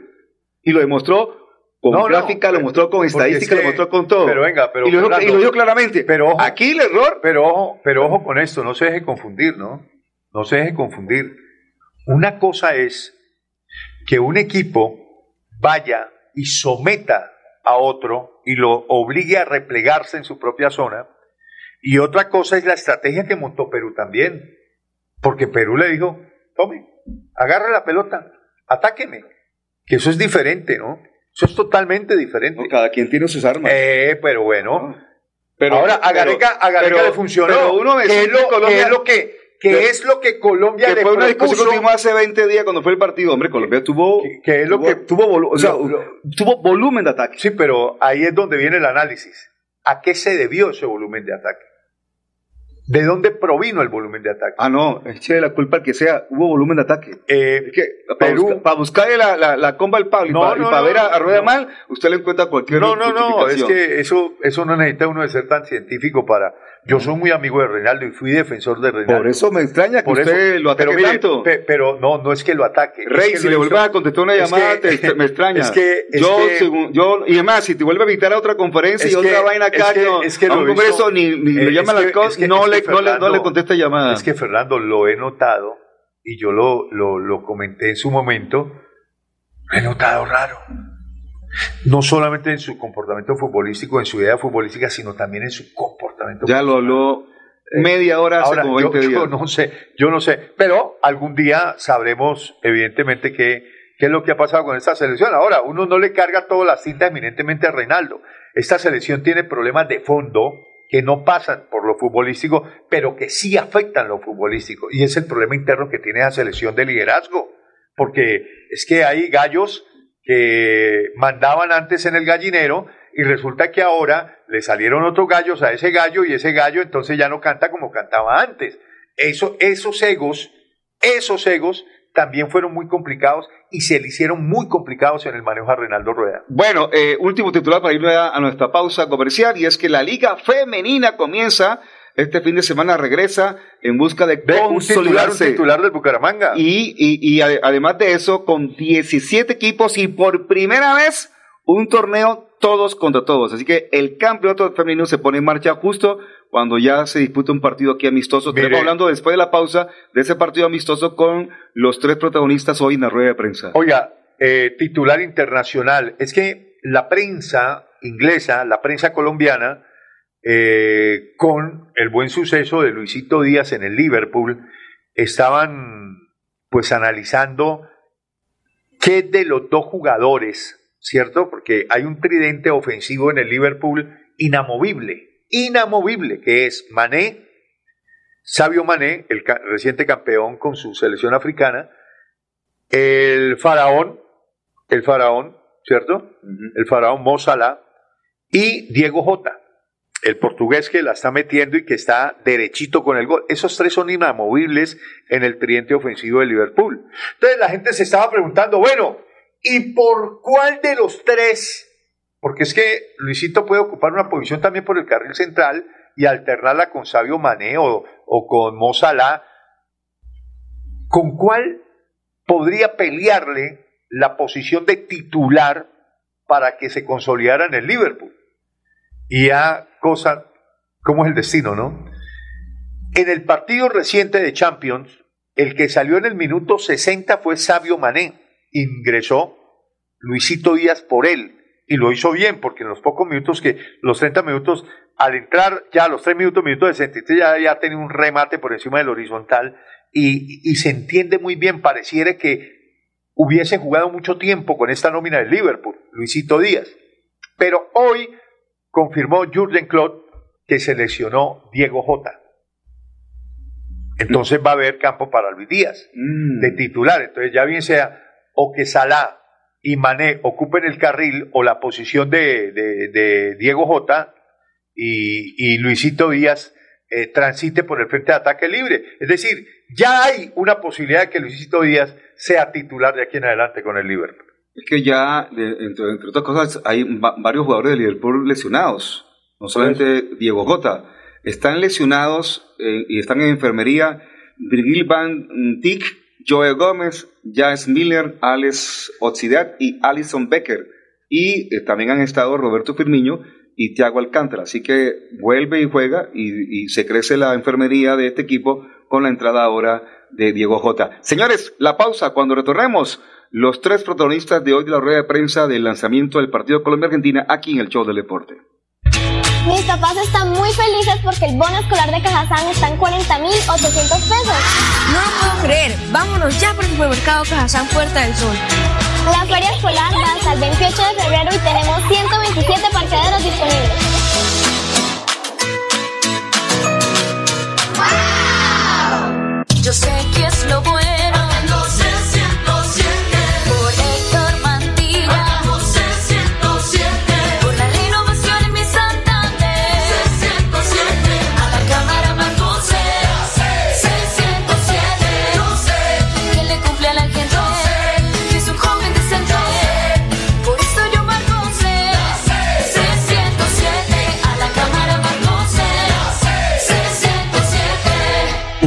Y lo demostró con gráfica, lo mostró con estadística, lo mostró con todo. Pero venga, pero. Y lo, dijo claramente. Pero aquí el error. Pero ojo, pero ojo con esto, no se deje confundir, ¿no? No se deje confundir. Una cosa es que un equipo vaya y someta a otro y lo obligue a replegarse en su propia zona. Y otra cosa es la estrategia que montó Perú también. Porque Perú le dijo, tome, agarre la pelota, atáqueme. Que eso es diferente, ¿no? Eso es totalmente diferente. cada quien tiene sus armas. Eh, pero bueno. Pero, Ahora, a Gareca, le funcionó. uno es lo que que es lo que Colombia que fue una discusión que tuvimos hace 20 días cuando fue el partido, hombre, Colombia tuvo que, es lo que tuvo, o sea, tuvo volumen de ataque. Sí, pero ahí es donde viene el análisis. ¿A qué se debió ese volumen de ataque? ¿De dónde provino el volumen de ataque? Ah, no, eche la culpa al que sea, hubo volumen de ataque. Eh, para, buscar, para buscarle la, la, la, comba al Pablo y para, ver a, Rueda Mal, usted le encuentra cualquier No, no, no, es que eso, eso no necesita uno de ser tan científico para, yo soy muy amigo de Reinaldo y fui defensor de Reinaldo. Por eso me extraña que usted lo ataque pero tanto. pero no, no es que lo ataque. Rey, si le vuelve a contestar una llamada, me [LAUGHS] extraña. Es que, yo, según, yo, y además, si te vuelve a invitar a otra conferencia y otra vaina acá, es que, a un congreso ni, ni le llama las cosas, no, le, no, le, no le contesta llamada. Es que Fernando, lo he notado, y yo lo, lo, lo comenté en su momento, lo he notado raro no solamente en su comportamiento futbolístico, en su idea futbolística, sino también en su comportamiento. Ya lo habló eh, media hora hace como 20 días. Yo no sé, yo no sé, pero algún día sabremos evidentemente qué, qué es lo que ha pasado con esta selección. Ahora, uno no le carga toda la cinta eminentemente a Reinaldo. Esta selección tiene problemas de fondo que no pasan por lo futbolístico, pero que sí afectan lo futbolístico. Y es el problema interno que tiene la selección de liderazgo. Porque es que hay gallos que mandaban antes en el gallinero y resulta que ahora le salieron otros gallos a ese gallo y ese gallo entonces ya no canta como cantaba antes. Eso, esos egos, esos egos también fueron muy complicados y se le hicieron muy complicados en el manejo a Reinaldo Rueda. Bueno, eh, último titular para ir a nuestra pausa comercial y es que la liga femenina comienza este fin de semana regresa en busca de, consolidarse. Un titular, del Bucaramanga. Y, y, y además de eso, con 17 equipos y por primera vez un torneo todos contra todos. Así que el campeonato femenino se pone en marcha justo cuando ya se disputa un partido aquí amistoso. Estamos hablando después de la pausa de ese partido amistoso con los tres protagonistas hoy en la rueda de prensa. Oiga, eh, titular internacional. Es que la prensa inglesa, la prensa colombiana, eh, con el buen suceso de Luisito Díaz en el Liverpool, estaban pues analizando qué de los dos jugadores, ¿cierto? Porque hay un tridente ofensivo en el Liverpool inamovible, inamovible, que es Mané, Sabio Mané, el reciente campeón con su selección africana, el faraón, el faraón, ¿cierto? El faraón Mo y Diego Jota, el portugués que la está metiendo y que está derechito con el gol. Esos tres son inamovibles en el tridente ofensivo de Liverpool. Entonces la gente se estaba preguntando, bueno, ¿y por cuál de los tres? Porque es que Luisito puede ocupar una posición también por el carril central y alternarla con Sabio Mané o, con Mo ¿Con cuál podría pelearle la posición de titular para que se consolidara en el Liverpool? Y a cosa, ¿cómo es el destino, no? En el partido reciente de Champions, el que salió en el minuto 60 fue Sabio Mané. Ingresó Luisito Díaz por él. Y lo hizo bien, porque en los pocos minutos que, los 30 minutos, al entrar ya a los 3 minutos, minutos de 63, ya, ya tenía un remate por encima del horizontal. Y, y se entiende muy bien, pareciera que hubiese jugado mucho tiempo con esta nómina del Liverpool, Luisito Díaz. Pero hoy confirmó Jurgen Klopp que seleccionó Diego Jota. Entonces va a haber campo para Luis Díaz mm. de titular. Entonces ya bien sea o que Salah y Mané ocupen el carril o la posición de, Diego Jota y, Luisito Díaz eh, transite por el frente de ataque libre. Es decir, ya hay una posibilidad de que Luisito Díaz sea titular de aquí en adelante con el Liverpool. Es que ya, entre, otras cosas, hay varios jugadores de Liverpool lesionados. No solamente Diego Jota. Están lesionados eh, y están en enfermería Virgil van Dijk, Joe Gómez, Jazz Miller, Alex Oxidat y Alison Becker. Y eh, también han estado Roberto Firmino y Thiago Alcántara. Así que vuelve y juega y, y se crece la enfermería de este equipo con la entrada ahora de Diego Jota. Señores, la pausa. Cuando retornemos, los tres protagonistas de hoy de la rueda de prensa del lanzamiento del partido Colombia-Argentina aquí en el show del deporte. Mis papás están muy felices porque el bono escolar de Cajazán está en 40.800 pesos. No lo puedo creer. Vámonos ya por el supermercado Cajazán Puerta del Sol. La feria escolar va hasta el 28 de febrero y tenemos 127 parqueaderos disponibles. ¡Wow! Yo sé que es lo bueno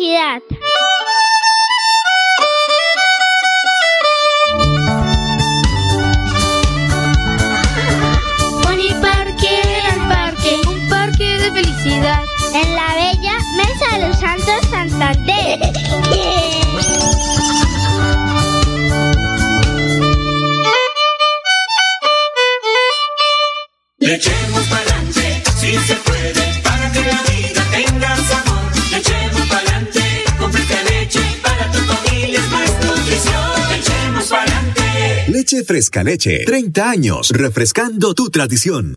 Felicidad. Adelante. Leche fresca leche, 30 años, refrescando tu tradición.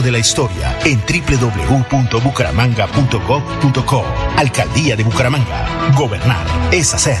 de la historia en www.bucaramanga.gov.co. Alcaldía de Bucaramanga. Gobernar es hacer.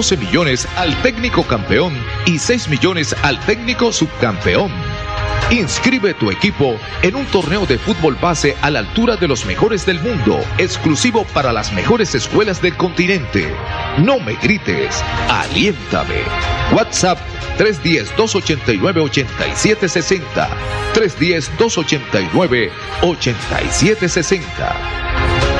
12 millones al técnico campeón y 6 millones al técnico subcampeón. Inscribe tu equipo en un torneo de fútbol base a la altura de los mejores del mundo, exclusivo para las mejores escuelas del continente. No me grites, aliéntame. WhatsApp 310-289-8760. 310-289-8760.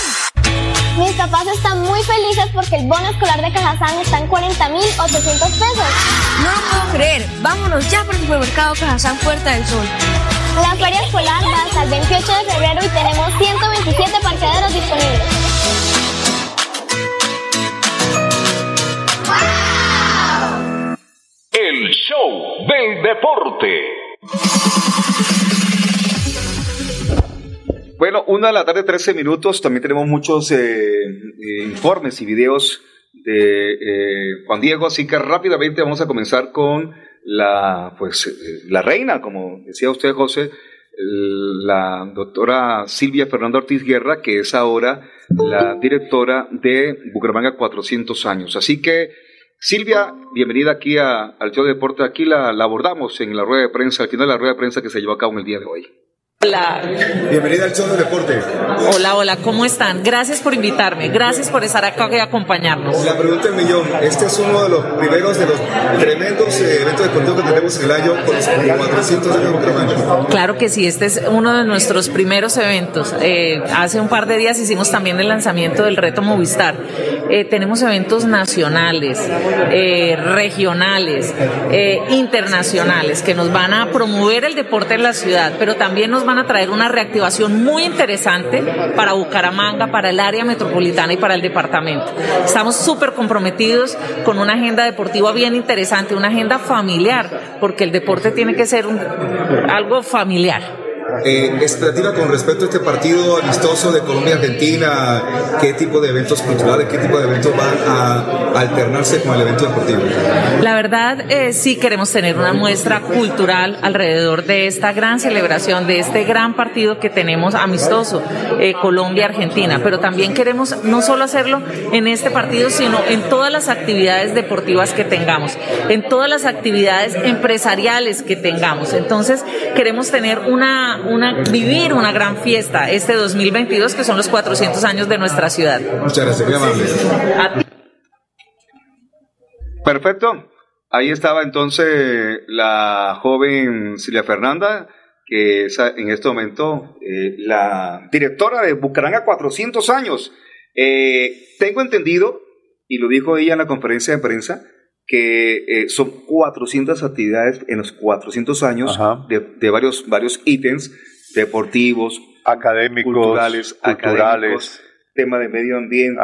Mis papás están muy felices porque el bono escolar de Cajazán está en 40,800 pesos. No lo puedo creer. Vámonos ya por el supermercado Cajazán Puerta del Sol. La feria escolar va hasta el 28 de febrero y tenemos 127 parqueaderos disponibles. El show del deporte. Bueno, una de la tarde, 13 minutos. También tenemos muchos eh, eh, informes y videos de eh, Juan Diego, así que rápidamente vamos a comenzar con la, pues, eh, la reina, como decía usted, José, la doctora Silvia Fernanda Ortiz Guerra, que es ahora la directora de Bucaramanga 400 años. Así que Silvia, bienvenida aquí a- al show de deporte. Aquí la, la abordamos en la rueda de prensa, al final de la rueda de prensa que se llevó a cabo en el día de hoy. Hola. Bienvenida al show de deporte. Hola, hola, ¿cómo están? Gracias por invitarme, gracias por estar acá y acompañarnos. La pregunta del millón, este es uno de los primeros de los tremendos eh, eventos deportivos que tenemos en el año con los 400 años de. Claro que sí, este es uno de nuestros primeros eventos. Eh, hace un par de días hicimos también el lanzamiento del reto Movistar. Eh, tenemos eventos nacionales, eh, regionales, eh, internacionales que nos van a promover el deporte en la ciudad, pero también nos van a traer una reactivación muy interesante para Bucaramanga, para el área metropolitana y para el departamento. Estamos súper comprometidos con una agenda deportiva bien interesante, una agenda familiar, porque el deporte tiene que ser algo familiar. Eh, expectativa con respecto a este partido amistoso de Colombia-Argentina, ¿qué tipo de eventos culturales, qué tipo de eventos van a alternarse con el evento deportivo? La verdad, eh, sí queremos tener una muestra cultural alrededor de esta gran celebración, de este gran partido que tenemos amistoso, eh, Colombia-Argentina, pero también queremos no solo hacerlo en este partido, sino en todas las actividades deportivas que tengamos, en todas las actividades empresariales que tengamos. Entonces, queremos tener una, una, vivir una gran fiesta este 2022, que son los 400 años de nuestra ciudad. Muchas gracias, muy amable. Perfecto. Ahí estaba entonces la joven Silvia Fernanda, que es en este momento eh, la directora de Bucaranga 400 años. Eh, tengo entendido, y lo dijo ella en la conferencia de prensa, que eh, son 400 actividades en los 400 años de, de varios, varios ítems deportivos, académicos, culturales, culturales. académicos, tema de medio ambiente,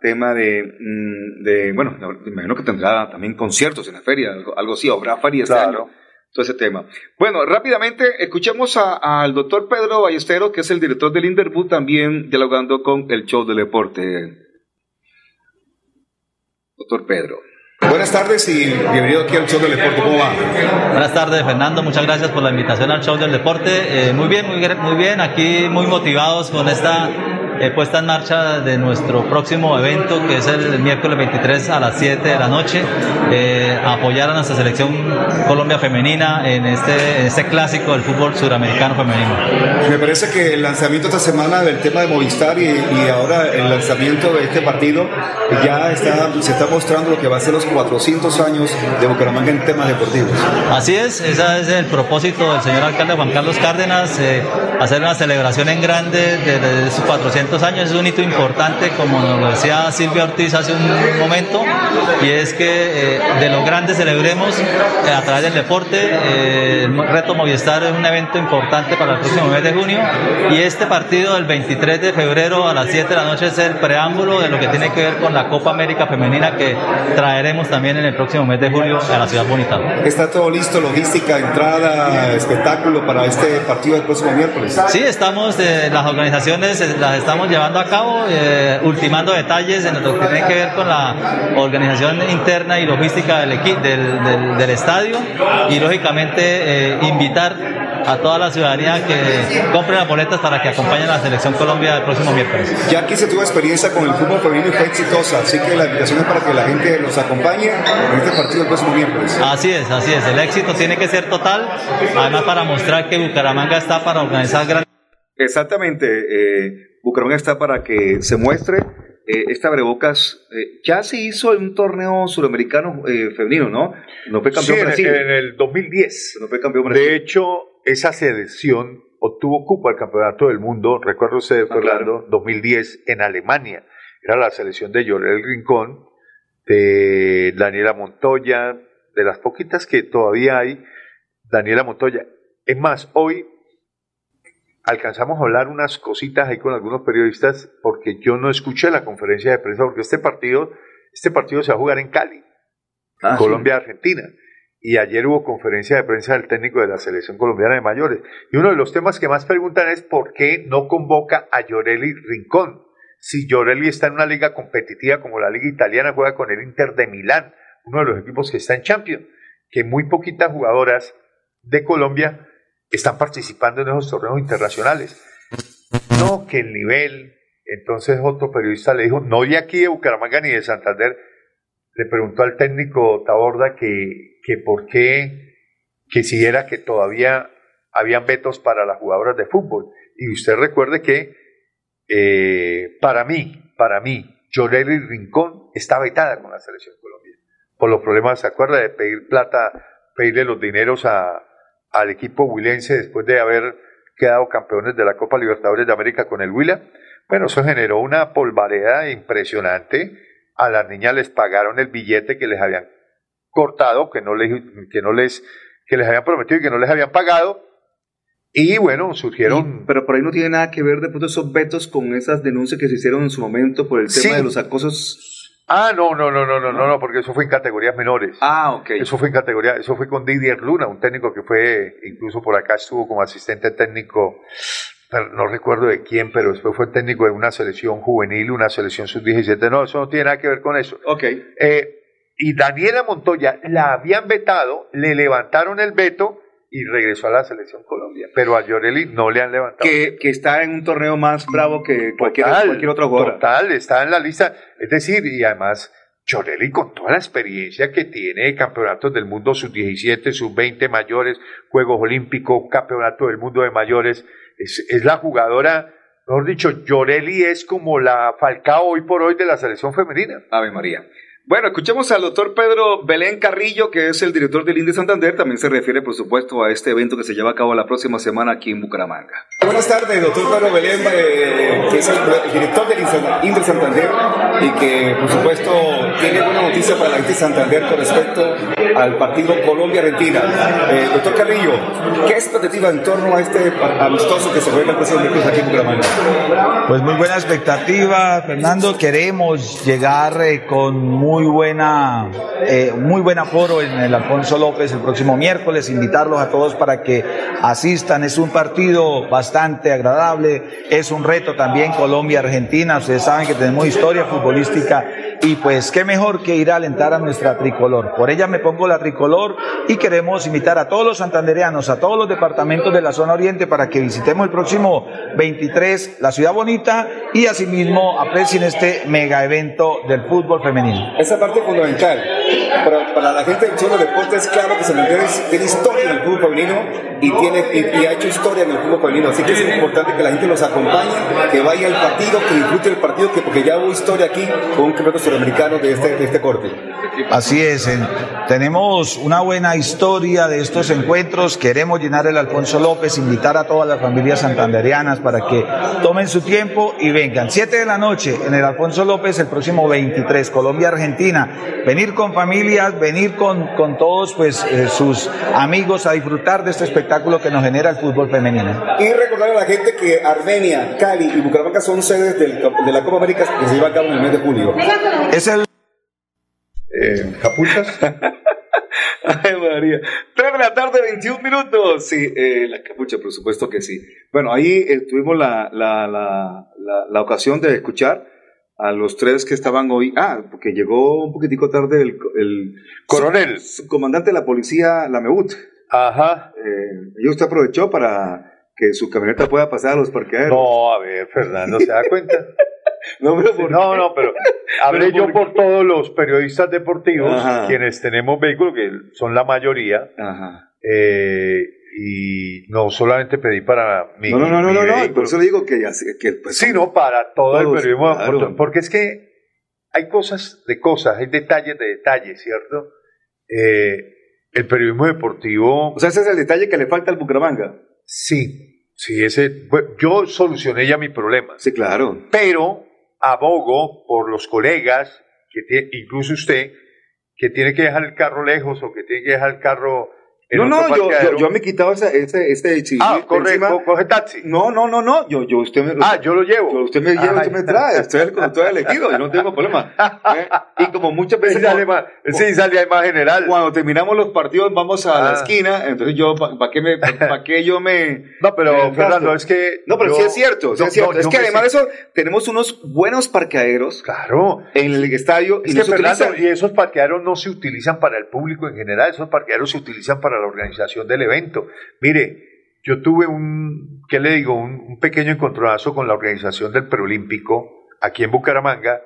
tema de, mm, de, bueno, me imagino que tendrá también conciertos en la feria, algo, algo así, habrá feria este año, todo ese tema. Bueno, rápidamente escuchemos al doctor Pedro Ballestero, que es el director del Inderbu, también dialogando con el show del deporte. Doctor Pedro. Buenas tardes y bienvenido aquí al show del deporte. ¿Cómo va? Buenas tardes, Fernando. Muchas gracias por la invitación al show del deporte. Eh, muy bien, muy, muy bien. Aquí muy motivados con esta eh, puesta en marcha de nuestro próximo evento, que es el miércoles 23 a las 7 de la noche. Eh, apoyar a nuestra selección Colombia femenina en este, en este clásico del fútbol suramericano femenino. Me parece que el lanzamiento esta semana del tema de Movistar y, y ahora el lanzamiento de este partido ya está, se está mostrando lo que va a ser los 400 años de Bucaramanga en temas deportivos. Así es, ese es el propósito del señor alcalde Juan Carlos Cárdenas, eh, hacer una celebración en grande de, de sus 400 años. Es un hito importante, como nos lo decía Silvia Ortiz hace un momento, y es que eh, de lo grande celebremos eh, a través del deporte. Eh, el reto Movistar es un evento importante para el próximo mes de junio, y este partido del 23 de febrero a las 7 de la noche es el preámbulo de lo que tiene que ver con la Copa América Femenina que traeremos también en el próximo mes de julio a la ciudad bonita. ¿Está todo listo? Logística, entrada, espectáculo para este partido del próximo miércoles. Sí, estamos, eh, las organizaciones eh, las estamos llevando a cabo, eh, ultimando detalles en lo que tiene que ver con la organización interna y logística del, equi- del, del- del estadio y lógicamente eh, invitar a toda la ciudadanía que compre las boletas para que acompañen a la Selección Colombia el próximo miércoles. Ya aquí se tuvo experiencia con el fútbol femenino y fue exitosa, así que la invitación es para que la gente los acompañe en este partido el próximo miércoles. Así es, así es, el éxito tiene que ser total, además para mostrar que Bucaramanga está para organizar grandes Exactamente, eh, Bucaramanga está para que se muestre. eh, esta Brebocas eh, ya se hizo un torneo suramericano eh, femenino, ¿no? No fue campeón Sí, en, Brasil. en el 2010. No fue campeón Brasil. De hecho, esa selección obtuvo cupo al campeonato del mundo, recuerdo usted, Ah, Fernando, 2010 en Alemania. Era la selección de Llorel Rincón, de Daniela Montoya, de las poquitas que todavía hay, Daniela Montoya. Es más, hoy alcanzamos a hablar unas cositas ahí con algunos periodistas porque yo no escuché la conferencia de prensa porque este partido, este partido se va a jugar en Cali, Ah, Colombia-Argentina. Y ayer hubo conferencia de prensa del técnico de la selección colombiana de mayores. Y uno de los temas que más preguntan es por qué no convoca a Llorelli Rincón. Si Llorelli está en una liga competitiva como la liga italiana, juega con el Inter de Milán, uno de los equipos que está en Champions, que muy poquitas jugadoras de Colombia están participando en esos torneos internacionales. No, que el nivel. Entonces otro periodista le dijo, no de aquí de Bucaramanga ni de Santander, le preguntó al técnico Taborda que, que por qué, que si era que todavía habían vetos para las jugadoras de fútbol. Y usted recuerde que eh, para mí, para mí, Yoreli Rincón está vetada con la selección Colombia. Por los problemas, ¿se acuerda de pedir plata, pedirle los dineros a, al equipo huilense después de haber quedado campeones de la Copa Libertadores de América con el Huila? Bueno, eso generó una polvareda impresionante. A las niñas les pagaron el billete que les habían cortado, que no les, que no les, que les habían prometido y que no les habían pagado. Y bueno, surgieron. pero por ahí no tiene nada que ver de pronto esos vetos con esas denuncias que se hicieron en su momento por el tema Sí. de los acosos. Ah, no, no, no, no, no, no, no, porque eso fue en categorías menores. Ah, ok. Eso fue en categoría, eso fue con Didier Luna, un técnico que fue, incluso por acá estuvo como asistente técnico, pero no recuerdo de quién, pero después fue técnico de una selección juvenil, una selección sub-17. No, eso no tiene nada que ver con eso. Ok. Eh, y Daniela Montoya la habían vetado, le levantaron el veto y regresó a la selección Colombia. Pero a Llorelli no le han levantado. Que, que está en un torneo más bravo que cualquier, Total, cualquier otro jugador. Total, está en la lista. Es decir, y además, Chorelli con toda la experiencia que tiene campeonatos del mundo sub-17, sub-20 mayores, Juegos Olímpicos, Campeonato del Mundo de mayores, es, es la jugadora, mejor dicho, Llorelli es como la Falcao hoy por hoy de la selección femenina. Ave María. Bueno, escuchemos al doctor Pedro Belén Carrillo, que es el director del INDE Santander. También se refiere, por supuesto, a este evento que se lleva a cabo la próxima semana aquí en Bucaramanga. Buenas tardes, doctor Pedro Belén, eh, que es el, el director del Insa- Inter Santander y que, por supuesto, tiene buena noticia para la gente de Santander con respecto al partido Colombia-Argentina. Eh, doctor Carrillo, ¿qué expectativa en torno a este amistoso que se juega el próximo miércoles aquí en Bucaramanga? Pues muy buena expectativa, Fernando. Queremos llegar eh, con muy buena, eh, muy buen aforo en el Alfonso López el próximo miércoles. Invitarlos a todos para que asistan. Es un partido bastante agradable. Es un reto también Colombia-Argentina. Ustedes saben que tenemos historia futbolística y pues qué mejor que ir a alentar a nuestra tricolor. Por ella me pongo la tricolor y queremos invitar a todos los santandereanos, a todos los departamentos de la zona oriente para que visitemos el próximo 23 la ciudad bonita y asimismo aprecien este mega evento del fútbol femenino. Esa parte fundamental. Para, la gente del Cholo Deportes es claro que Santander es- tiene historia en el fútbol femenino y, tiene, y, ha hecho historia en el fútbol femenino. Así que es importante que la gente los acompañe, que vaya al partido, que disfrute el partido, que porque ya hubo historia aquí con un campeonato sudamericano de este, de este corte. Así es, en- tenemos una buena historia de estos encuentros, queremos llenar el Alfonso López, invitar a todas las familias santanderianas para que tomen su tiempo y vengan. Siete de la noche en el Alfonso López el próximo 23, Colombia-Argentina. Venir con familias, venir con, con todos pues eh, sus amigos a disfrutar de este espectáculo que nos genera el fútbol femenino. Y recordar a la gente que Armenia, Cali y Bucaramanga son sedes del- de la Copa América que se lleva a cabo en el mes de julio. Es el Eh, ¿Capuchas? [LAUGHS] Ay, María. 3 de la tarde, 21 minutos. Sí, eh, la capucha, por supuesto que sí. Bueno, ahí eh, tuvimos la, la, la, la, la ocasión de escuchar a los tres que estaban hoy. Ah, porque llegó un poquitico tarde el, el Coronel. su- comandante de la policía, la MEUT. Ajá. Eh, y usted aprovechó para que su camioneta pueda pasar a los parqueaderos. No, a ver, Fernando, ¿se da cuenta? [LAUGHS] no, pero ¿por no, pero [LAUGHS] hablé ¿Pero yo por por todos los periodistas deportivos, Ajá. quienes tenemos vehículos, que son la mayoría, Ajá. eh, y no solamente pedí para mi No, no, no, no, no, no, por eso le digo que, pues, sino para todo el periodismo, claro. por- porque es que hay cosas de cosas, hay detalles de detalles, ¿cierto? Eh, el periodismo deportivo... O sea, ese es el detalle que le falta al Bucaramanga. Sí, sí, ese, pues, yo solucioné ya mi problema. Sí, claro. Pero abogo por los colegas, que tie- incluso usted, que tiene que dejar el carro lejos o que tiene que dejar el carro No, no, yo, yo, yo me he quitado ese, ese, ese sí, Ah, corre, co- coge taxi. No, no, no, no, yo, yo, usted me, Ah, yo lo llevo. yo- usted me lleva, Ay. usted me trae, usted es el conductor elegido, yo no tengo problema. [LAUGHS] ¿eh? Y como muchas Sí, veces, sale cuando, más, sí, sale más general. cuando terminamos los partidos vamos a la Ah. esquina, entonces yo, ¿para qué, me, pa, qué yo me... [LAUGHS] No, pero me Fernando, es que. No, pero yo- sí es cierto, sí no, es cierto. no, es que además de eso, tenemos unos buenos parqueaderos Claro. en el estadio y Es no que Fernando, y esos parqueaderos no se utilizan para el público en general, esos parqueaderos se utilizan para la organización del evento. Mire, yo tuve un, ¿qué le digo? Un, pequeño encontronazo con la organización del preolímpico aquí en Bucaramanga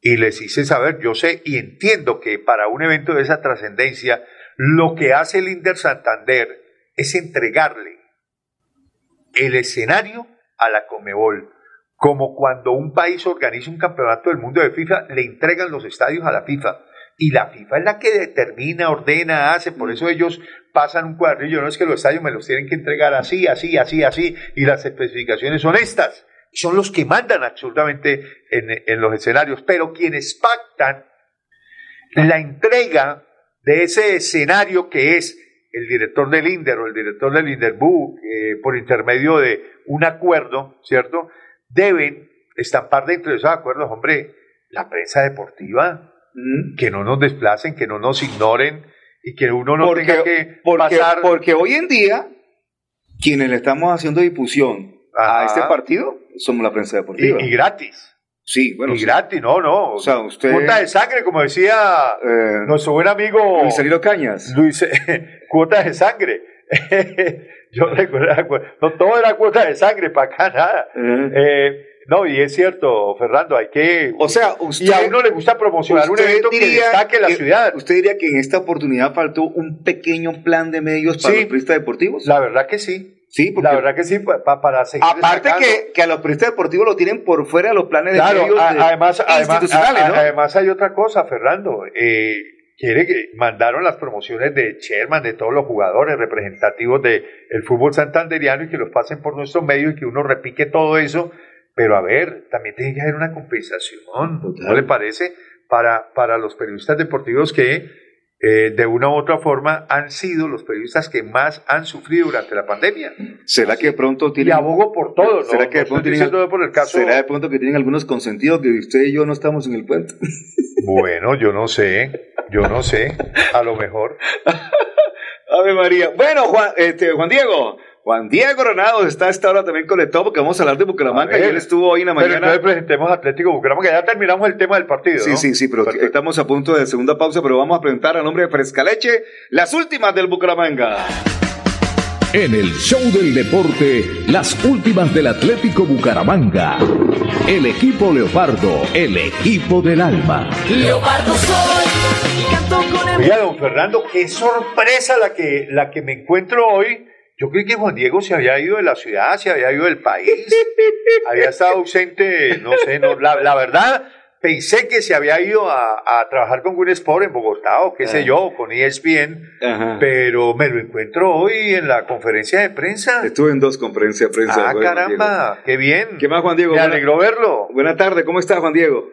y les hice saber, yo sé y entiendo que para un evento de esa trascendencia, lo que hace el Inter Santander es entregarle el escenario a la Comebol. Como cuando un país organiza un campeonato del mundo de FIFA, le entregan los estadios a la FIFA. Y la FIFA es la que determina, ordena, hace. Por eso ellos pasan un cuadrillo. No es que los estadios me los tienen que entregar así, así, así, así. Y las especificaciones son estas. Son los que mandan absolutamente en, los escenarios. Pero quienes pactan la entrega de ese escenario que es el director del INDER o el director del INDERBU, eh, por intermedio de un acuerdo, ¿cierto? Deben estampar dentro de esos acuerdos, hombre, la prensa deportiva, que no nos desplacen, que no nos ignoren y que uno no Porque- tenga que porque, pasar... porque hoy en día, quienes le estamos haciendo difusión Ajá. a este partido somos la prensa deportiva. y, y gratis. Sí, bueno. y sí. gratis, no, no. O sea, usted. Cuota de sangre, como decía eh, nuestro buen amigo Luis Eliro Cañas. Luis, [LAUGHS] cuota de sangre. [LAUGHS] Yo recuerdo, no todo era cuota de sangre, para acá nada. Eh, no, y es cierto, Fernando, hay que... O sea, usted. y a uno le gusta promocionar un evento que destaque la que- ciudad. ¿Usted diría que en esta oportunidad faltó un pequeño plan de medios para Sí. los periodistas deportivos? La verdad que sí. Sí, porque La verdad que sí, pa- pa- para seguir aparte que, que a los periodistas deportivos lo tienen por fuera de los planes de Claro, medios a- de- además, además, institucionales, a- ¿no? además hay otra cosa, Fernando. Eh, quiere que mandaron las promociones de Sherman, de todos los jugadores representativos del fútbol santanderiano y que los pasen por nuestros medios y que uno repique todo eso. Pero a ver, también tiene que haber una compensación, ¿no le parece? Para, para los periodistas deportivos que eh, de una u otra forma han sido los periodistas que más han sufrido durante la pandemia. ¿Será que de pronto Y tienen... abogo por todo, ¿no? ¿Será que de pronto tienen, por el caso... ¿Será de pronto que tienen algunos consentidos que usted y yo no estamos en el puente? Bueno, yo no sé, yo no sé, a lo mejor. [LAUGHS] Ave María. Bueno, Juan, este, Juan Diego. Juan Diego Granados está a esta hora también conectado porque vamos a hablar de Bucaramanga A ver. y él estuvo hoy en la Pero mañana. entonces presentemos Atlético Bucaramanga, ya terminamos el tema del partido, Sí, ¿no? sí, sí, pero estamos a punto de segunda pausa, pero vamos a presentar a nombre de Frescaleche las últimas del Bucaramanga. En el show del deporte, las últimas del Atlético Bucaramanga. El equipo Leopardo, el equipo del alma. Leopardo soy y canto con el Oiga, don Fernando, qué sorpresa la que, la que me encuentro hoy. Yo creí que Juan Diego se había ido de la ciudad, se había ido del país, [LAUGHS] había estado ausente, no sé, no, la, la verdad, pensé que se había ido a, a trabajar con Win Sport en Bogotá o qué sé Ah. yo, con ESPN, Ajá. pero me lo encuentro hoy en la conferencia de prensa. Estuve en dos conferencias de prensa. Ah, caramba, qué bien. ¿Qué más, Juan Diego? Me alegró verlo. Buena tarde, ¿cómo está, Juan Diego?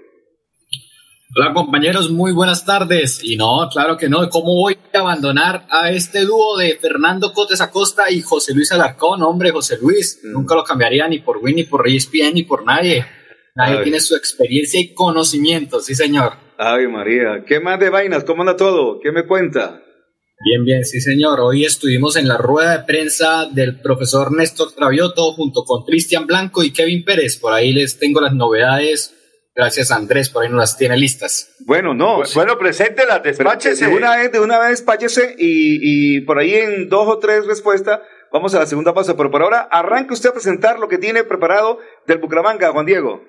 Hola compañeros, muy buenas tardes. Y no, claro que no, ¿cómo voy a abandonar a este dúo de Fernando Cotes Acosta y José Luis Alarcón? Hombre, José Luis, Mm. nunca lo cambiaría ni por Win, ni por ESPN, ni por nadie. Nadie Ay. tiene su experiencia y conocimiento, sí señor. Ave María, ¿qué más de vainas? ¿Cómo anda todo? ¿Qué me cuenta? Bien, bien, sí señor. Hoy estuvimos en la rueda de prensa del profesor Néstor Travioto junto con Cristian Blanco y Kevin Pérez. Por ahí les tengo las novedades. Gracias Andrés, por ahí nos las tiene listas. Bueno, no. Bueno, preséntelas, Pero despáchese. de una vez, de una vez, despáchese y, y por ahí en dos o tres respuestas vamos a la segunda pausa. Pero por ahora, arranque usted a presentar lo que tiene preparado del Bucaramanga, Juan Diego.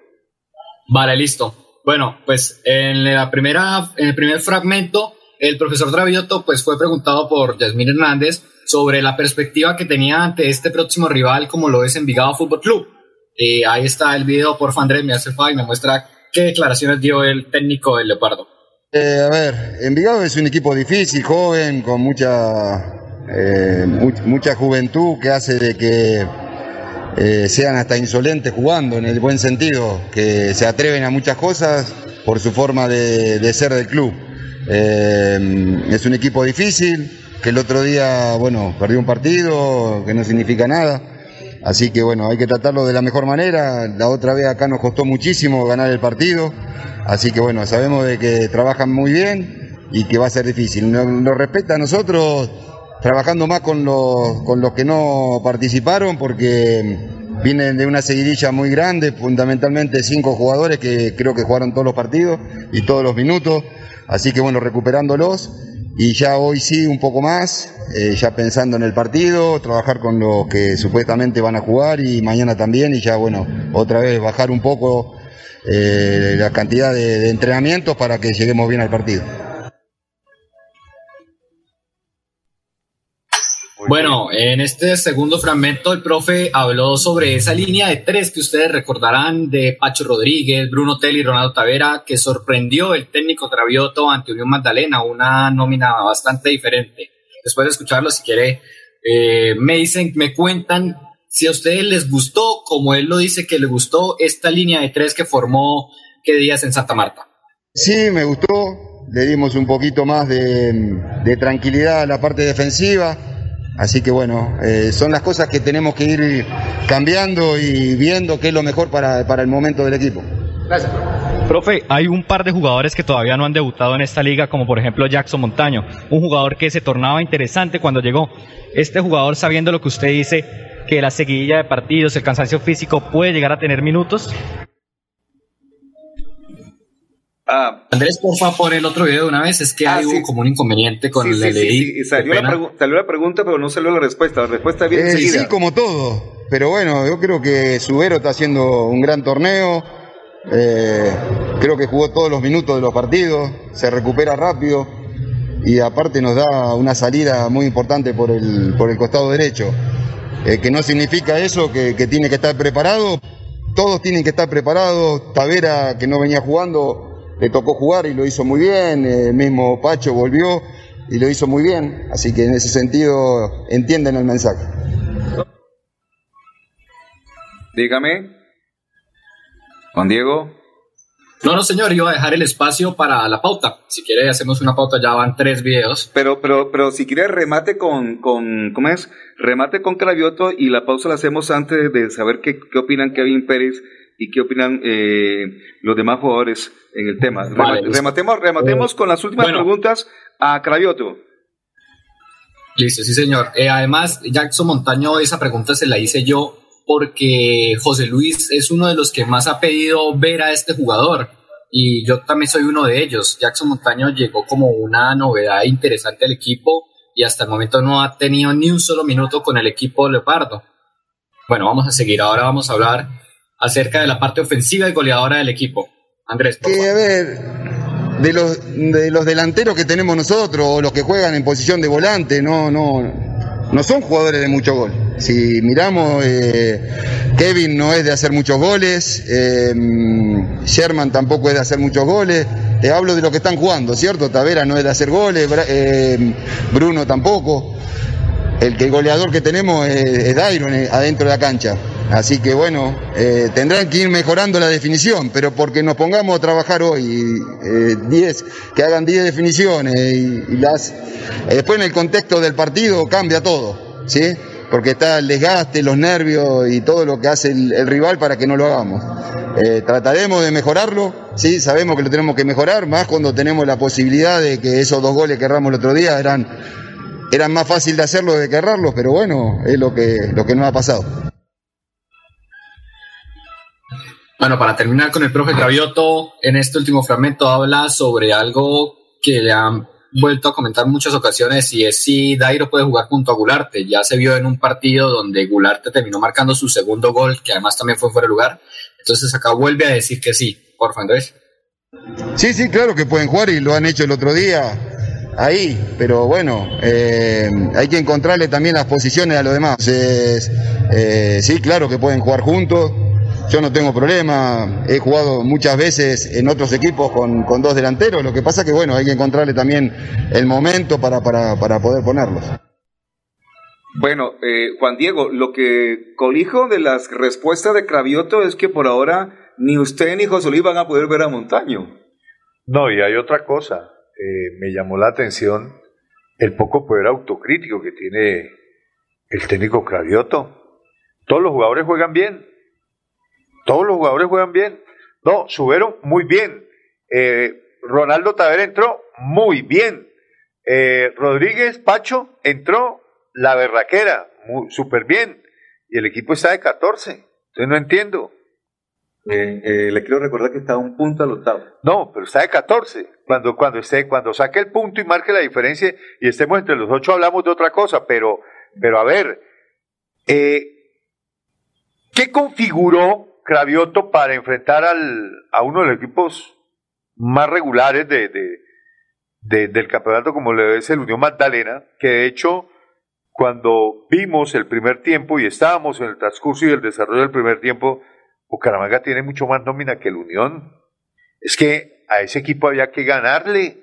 Vale, listo. Bueno, pues en la primera, en el primer fragmento, el profesor Travioto pues fue preguntado por Yasmín Hernández sobre la perspectiva que tenía ante este próximo rival como lo es Envigado Fútbol Club. Eh, ahí está el video, por Andrés, me hace fa y me muestra qué declaraciones dio el técnico del Leopardo. Eh, a ver, Envigado es un equipo difícil, joven, con mucha, eh, much- mucha juventud que hace de que eh, sean hasta insolentes jugando, en el buen sentido, que se atreven a muchas cosas por su forma de, de ser del club. Eh, es un equipo difícil, que el otro día, bueno, perdió un partido, que no significa nada. Así que bueno, hay que tratarlo de la mejor manera. La otra vez acá nos costó muchísimo ganar el partido. Así que bueno, sabemos de que trabajan muy bien y que va a ser difícil. Nos, respeta a nosotros trabajando más con los, con los que no participaron porque vienen de una seguidilla muy grande, fundamentalmente cinco jugadores que creo que jugaron todos los partidos y todos los minutos. Así que bueno, recuperándolos y ya hoy sí un poco más, eh, ya pensando en el partido, trabajar con los que supuestamente van a jugar y mañana también y ya bueno, otra vez bajar un poco eh, la cantidad de, de entrenamientos para que lleguemos bien al partido. Bueno, en este segundo fragmento el profe habló sobre esa línea de tres que ustedes recordarán de Pacho Rodríguez, Bruno Telly y Ronaldo Tavera, que sorprendió el técnico Travioto ante Unión Magdalena, una nómina bastante diferente. Después de escucharlo, si quiere, eh, me dicen, me cuentan si a ustedes les gustó, como él lo dice que le gustó, esta línea de tres que formó qué días en Santa Marta. Sí, me gustó. Le dimos un poquito más de, de tranquilidad a la parte defensiva. Así que bueno, eh, son las cosas que tenemos que ir cambiando y viendo qué es lo mejor para, para el momento del equipo. Gracias. Profe, hay un par de jugadores que todavía no han debutado en esta liga, como por ejemplo Jackson Montaño, un jugador que se tornaba interesante cuando llegó. Este jugador, sabiendo lo que usted dice, que la seguidilla de partidos, el cansancio físico, puede llegar a tener minutos. Ah, Andrés, por favor, por el otro video de una vez, es que Ah, hay sí. hubo como un inconveniente con sí, el sí, sí, LDI. sí, salió, la salió la pregunta, pero no salió la respuesta. La respuesta viene Eh, enseguida. sí, como todo. Pero bueno, yo creo que Subero está haciendo un gran torneo. Eh, creo que jugó todos los minutos de los partidos. Se recupera rápido. Y aparte nos da una salida muy importante por el, por el costado derecho. Eh, que no significa eso que, que tiene que estar preparado. Todos tienen que estar preparados. Tavera, que no venía jugando, le tocó jugar y lo hizo muy bien. El mismo Pacho volvió y lo hizo muy bien. Así que en ese sentido entienden el mensaje. Dígame. Juan Diego. No, no, señor, iba a dejar el espacio para la pauta. Si quiere, hacemos una pauta, ya van tres videos. Pero, pero, pero si quiere remate con, con, ¿cómo es? Remate con Cravioto y la pausa la hacemos antes de saber qué, qué opinan Kevin Pérez y qué opinan eh, los demás jugadores en el tema. Vale, rematemos, rematemos con las últimas Bueno. preguntas a Cravioto. Listo, sí, señor. Eh, además, Jackson Montaño, esa pregunta se la hice yo porque José Luis es uno de los que más ha pedido ver a este jugador y yo también soy uno de ellos. Jackson Montaño llegó como una novedad interesante al equipo y hasta el momento no ha tenido ni un solo minuto con el equipo Leopardo. Bueno, vamos a seguir. Ahora vamos a hablar acerca de la parte ofensiva y goleadora del equipo. Andrés, por Que, a ver, de los, de los delanteros que tenemos nosotros o los que juegan en posición de volante, no, no, no son jugadores de mucho gol. Si miramos, eh, Kevin no es de hacer muchos goles, eh, Sherman tampoco es de hacer muchos goles. Te hablo de lo que están jugando, ¿cierto? Tavera no es de hacer goles, eh, Bruno tampoco. El que el goleador que tenemos es, es Dairon eh, adentro de la cancha. Así que bueno, eh, tendrán que ir mejorando la definición, pero porque nos pongamos a trabajar hoy eh, 10, que hagan 10 definiciones y, las eh, después en el contexto del partido cambia todo, ¿sí? Porque está el desgaste, los nervios y todo lo que hace el, el rival para que no lo hagamos. Eh, trataremos de mejorarlo, sí, sabemos que lo tenemos que mejorar, más cuando tenemos la posibilidad de que esos dos goles que erramos el otro día eran eran más fácil de hacerlo de que errarlos, pero bueno, es lo que, lo que nos ha pasado. Bueno, para terminar con el profe Gravioto, en este último fragmento habla sobre algo que le han vuelto a comentar en muchas ocasiones y es si Dairo puede jugar junto a Gularte. Ya se vio en un partido donde Gularte terminó marcando su segundo gol, que además también fue fuera de lugar. Entonces acá vuelve a decir que sí. Por favor, Andrés. Sí, sí, claro que pueden jugar y lo han hecho el otro día ahí, pero bueno, eh, hay que encontrarle también las posiciones a los demás. Entonces, eh, sí, claro que pueden jugar juntos. Yo no tengo problema, he jugado muchas veces en otros equipos con, con dos delanteros, lo que pasa que bueno, hay que encontrarle también el momento para, para, para poder ponerlos. Bueno, eh, Juan Diego, lo que colijo de las respuestas de Cravioto es que por ahora ni usted ni José Luis van a poder ver a Montaño. No, y hay otra cosa. eh, me llamó la atención el poco poder autocrítico que tiene el técnico Cravioto. Todos los jugadores juegan bien. Todos los jugadores juegan bien. No, subieron muy bien. Eh, Ronaldo Tavera entró muy bien. Eh, Rodríguez Pacho entró la berraquera, súper bien. Y el equipo está de 14. Entonces no entiendo. Eh, le quiero recordar que está a un punto al octavo. No, pero está de 14. Cuando, cuando, esté, cuando saque el punto y marque la diferencia y estemos entre los ocho hablamos de otra cosa, pero, pero a ver, ¿qué configuró Cravioto para enfrentar al, a uno de los equipos más regulares de, de- de- del campeonato, como le es el Unión Magdalena, que de hecho, cuando vimos el primer tiempo y estábamos en el transcurso y el desarrollo del primer tiempo, Bucaramanga tiene mucho más nómina que el Unión. Es que a ese equipo había que ganarle.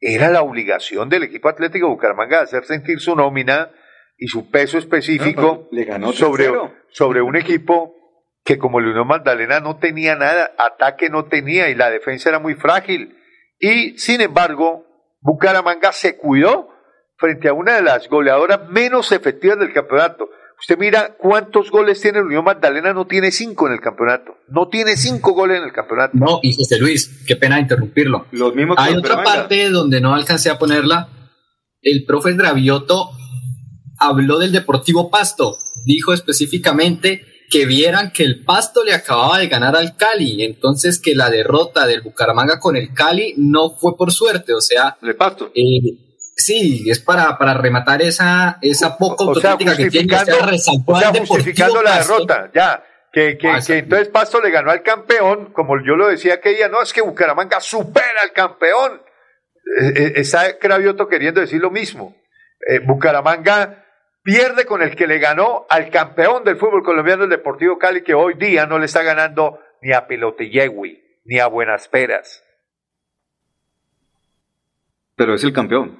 Era la obligación del equipo Atlético de Bucaramanga de hacer sentir su nómina y su peso específico le ganó sobre, 3-0. sobre un equipo que como el Unión Magdalena no tenía nada, ataque no tenía y la defensa era muy frágil. Y sin embargo, Bucaramanga se cuidó frente a una de las goleadoras menos efectivas del campeonato. Usted mira cuántos goles tiene el Unión Magdalena, no tiene cinco en el campeonato. No tiene cinco goles en el campeonato. No, y José Luis, qué pena interrumpirlo. Los mismos que Hay otra parte donde no alcancé a ponerla. El profe Dravioto habló del Deportivo Pasto. Dijo específicamente que vieran que el Pasto le acababa de ganar al Cali. Entonces que la derrota del Bucaramanga con el Cali no fue por suerte. O sea, el Pasto. sí, es para, para rematar esa, esa poca autocrítica que tiene. Justificando, resaltó o sea, justificando la Pasto. derrota, ya. Que, que, que entonces Pasto le ganó al campeón, como yo lo decía aquella, no, es que Bucaramanga supera al campeón. Eh, eh, está Cravioto queriendo decir lo mismo. Eh, Bucaramanga pierde con el que le ganó al campeón del fútbol colombiano, el Deportivo Cali, que hoy día no le está ganando ni a Pelotellegui, ni a Buenas Peras. Pero es el campeón.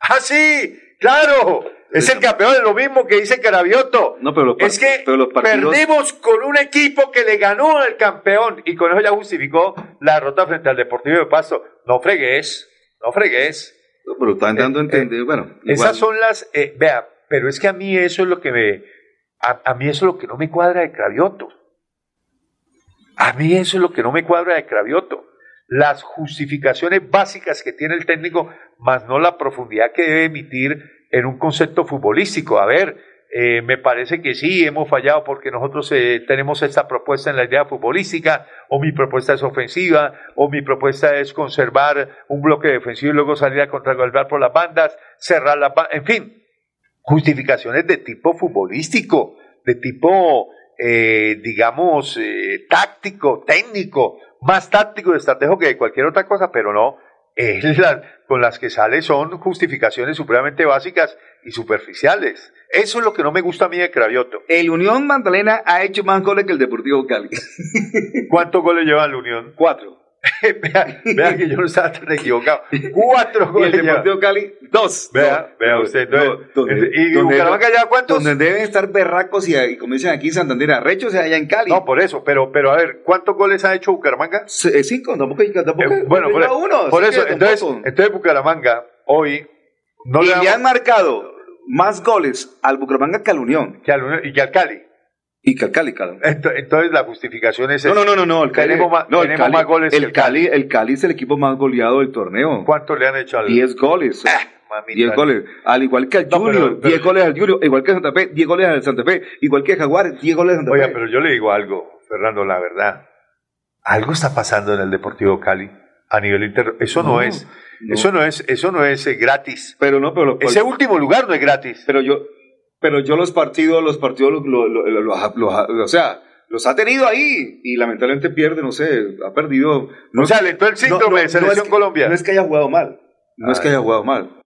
¡Ah, sí! ¡Claro! Es el campeón de lo mismo que dice Carabioto. No, pero los, Es que pero los partidos. Perdimos con un equipo que le ganó al campeón y con eso ya justificó la derrota frente al Deportivo de Pasto. No fregues, no fregues. No, pero están dando a entender. bueno, igual. Eh, Esas son las, eh, vea, pero es que a mí eso es lo que me, a, a mí eso es lo que no me cuadra de Cravioto. A mí eso es lo que no me cuadra de Cravioto. Las justificaciones básicas que tiene el técnico, más no la profundidad que debe emitir en un concepto futbolístico. A ver, eh, me parece que sí, hemos fallado porque nosotros eh, tenemos esta propuesta en la idea futbolística, o mi propuesta es ofensiva, o mi propuesta es conservar un bloque defensivo y luego salir a contragolpear por las bandas, cerrar la bandas, en fin, justificaciones de tipo futbolístico, de tipo, eh, digamos, eh, táctico, técnico, más táctico y estratégico que de cualquier otra cosa, pero no, eh, la- con las que sale son justificaciones supremamente básicas y superficiales. Eso es lo que no me gusta a mí de Cravioto. El Unión Magdalena ha hecho más goles que el Deportivo Cali. ¿Cuántos goles lleva la Unión? Cuatro. [LAUGHS] vea, vea que yo no estaba tan equivocado. Cuatro [LAUGHS] Y el goles lleva. Deportivo Cali, dos. Vea, No, vea usted. no, donde- ¿Y donde- Bucaramanga lleva cuántos? Donde deben estar berracos y, y como dicen aquí en Santander, arrechos allá en Cali. No, por eso, pero, pero a ver, ¿cuántos goles ha hecho Bucaramanga? C- eh, cinco, tampoco, tampoco Eh, bueno, por, uno. por eso, entonces, entonces Bucaramanga hoy no y le le han marcado más goles al Bucaramanga que al Unión. que al Unión- y que al Cali. Y que al Cali, claro. Ento- Entonces la justificación es No, no, no, no, no, el Cali, tenemos más, no, el tenemos Cali- más goles el que el Cali, el Cali es el equipo más goleado del torneo. ¿Cuántos le han hecho al 10 goles. mamita? 10 goles. Al igual que al No, pero- Junior, pero- 10 goles al Junior, igual que al Santa Fe, 10 goles al Santa Fe, igual que Jaguares, 10 goles al Santa Oiga, Fe. pero yo le digo algo, Fernando, la verdad. Algo está pasando en el Deportivo Cali a nivel inter. Eso no, No, es, no. eso no es, eso no es eh, gratis. Pero no, pero Ese último lugar no es gratis. pero yo pero yo los partidos los partidos los- los- los- o sea los ha tenido ahí y lamentablemente pierde no sé ha perdido no o sea, le el síndrome de Selección es que, Colombia. no es que haya jugado mal no es Ay. que haya jugado mal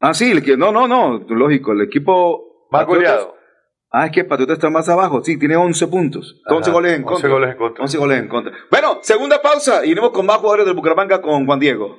ah sí el no no no lógico el equipo Más Patriotas- goleado. ah es que Patriota está más abajo sí tiene 11 puntos 11 Ajá, goles en 11 contra goles en contra. 11 goles en contra bueno segunda pausa y venimos con más jugadores del Bucaramanga con Juan Diego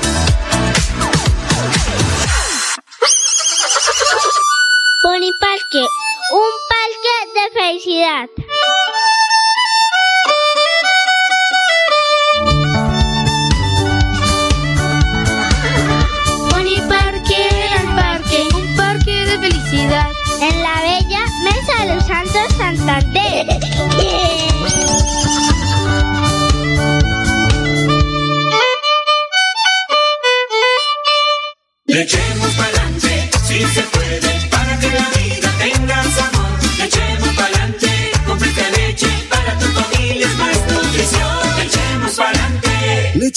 Pony Parque, un parque de felicidad.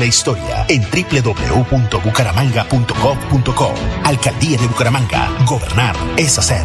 la historia en www.bucaramanga.gov.co. Alcaldía de Bucaramanga. Gobernar es hacer.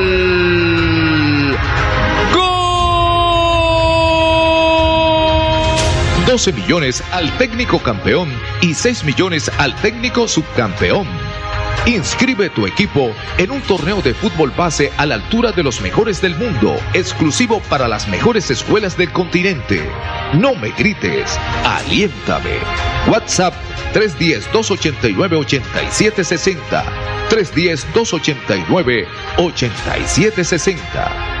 12 millones al técnico campeón y 6 millones al técnico subcampeón. Inscribe tu equipo en un torneo de fútbol base a la altura de los mejores del mundo, exclusivo para las mejores escuelas del continente. No me grites, aliéntame. WhatsApp 310-289-8760. 310-289-8760.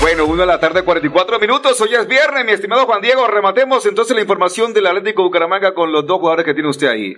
Bueno, una de la tarde, 44 minutos. Hoy es viernes, mi estimado Juan Diego. Rematemos entonces la información del Atlético Bucaramanga con los dos jugadores que tiene usted ahí.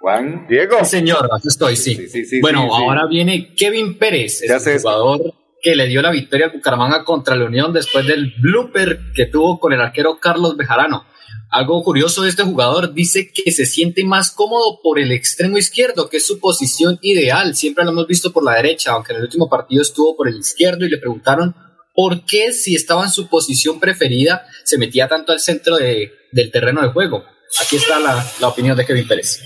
Juan Diego. Sí, señor, aquí estoy, sí. bueno, sí, sí. ahora viene Kevin Pérez, el jugador que le dio la victoria al Bucaramanga contra la Unión después del blooper que tuvo con el arquero Carlos Bejarano. Algo curioso de este jugador dice que se siente más cómodo por el extremo izquierdo, que es su posición ideal. Siempre lo hemos visto por la derecha, aunque en el último partido estuvo por el izquierdo y le preguntaron por qué si estaba en su posición preferida se metía tanto al centro de- del terreno de juego. Aquí está la, la opinión de Kevin Pérez.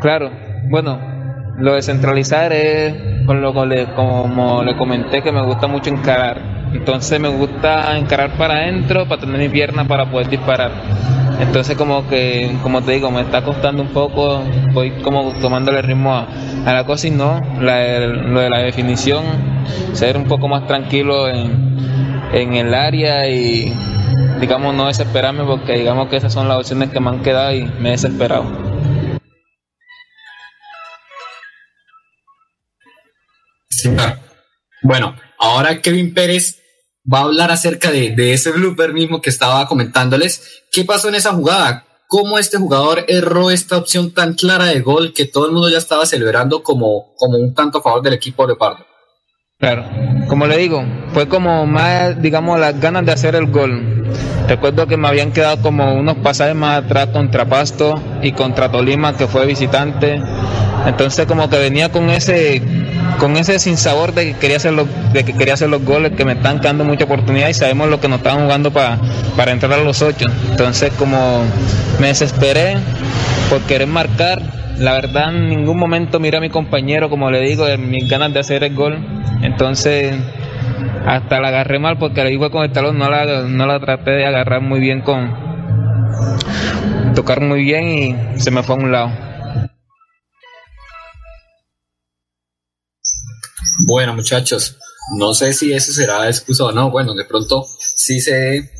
Claro, bueno, lo de centralizar es lo que como le comenté que me gusta mucho encarar. Entonces me gusta encarar para adentro para tener mi pierna para poder disparar. Entonces como que, como te digo, me está costando un poco, voy como tomándole ritmo a, la cosa y no, lo de la definición, ser un poco más tranquilo en, en el área y digamos no desesperarme porque digamos que esas son las opciones que me han quedado y me he desesperado. Bueno, ahora Kevin Pérez va a hablar acerca de, de ese blooper mismo que estaba comentándoles. ¿Qué pasó en esa jugada? ¿Cómo este jugador erró esta opción tan clara de gol que todo el mundo ya estaba celebrando como, como un tanto a favor del equipo Leopardo? Claro, como le digo, fue como más, digamos, las ganas de hacer el gol. Recuerdo que me habían quedado como unos pasajes más atrás contra Pasto y contra Tolima, que fue visitante. Entonces como que venía con ese, con ese sinsabor de que quería hacer los, de que quería hacer los goles, que me están dando mucha oportunidad y sabemos lo que nos estaban jugando para, para entrar a los ocho. Entonces como me desesperé por querer marcar, la verdad en ningún momento miré a mi compañero, como le digo, de mis ganas de hacer el gol. Entonces hasta la agarré mal porque le digo con el talón, no la, no la traté de agarrar muy bien con tocar muy bien y se me fue a un lado. Bueno, muchachos, no sé si eso será excusa o no. Bueno, de pronto sí se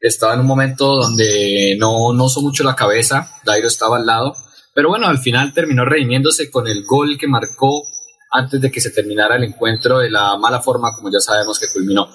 estaba en un momento donde no, no usó mucho la cabeza. Dairo estaba al lado. Pero bueno, al final terminó redimiéndose con el gol que marcó antes de que se terminara el encuentro de la mala forma, como ya sabemos que culminó.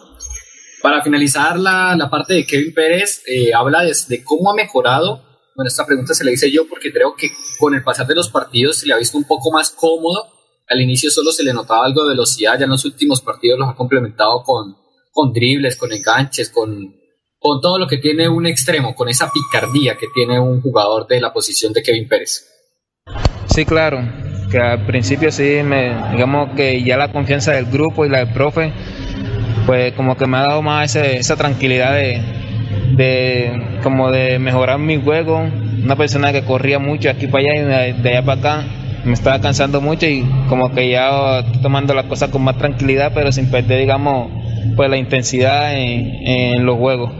Para finalizar la, la parte de Kevin Pérez, eh, habla de, de cómo ha mejorado. Bueno, esta pregunta se la hice yo porque creo que con el pasar de los partidos se le ha visto un poco más cómodo. Al inicio solo se le notaba algo de velocidad, ya en los últimos partidos los ha complementado con, con dribles, con enganches, con, con todo lo que tiene un extremo, con esa picardía que tiene un jugador de la posición de Kevin Pérez. Sí, claro, que al principio sí, me, digamos que ya la confianza del grupo y la del profe, pues como que me ha dado más ese- esa tranquilidad de, de como de mejorar mi juego. Una persona que corría mucho aquí para allá y de, de allá para acá, me estaba cansando mucho y como que ya estoy tomando las cosas con más tranquilidad, pero sin perder, digamos, pues la intensidad en, en los juegos.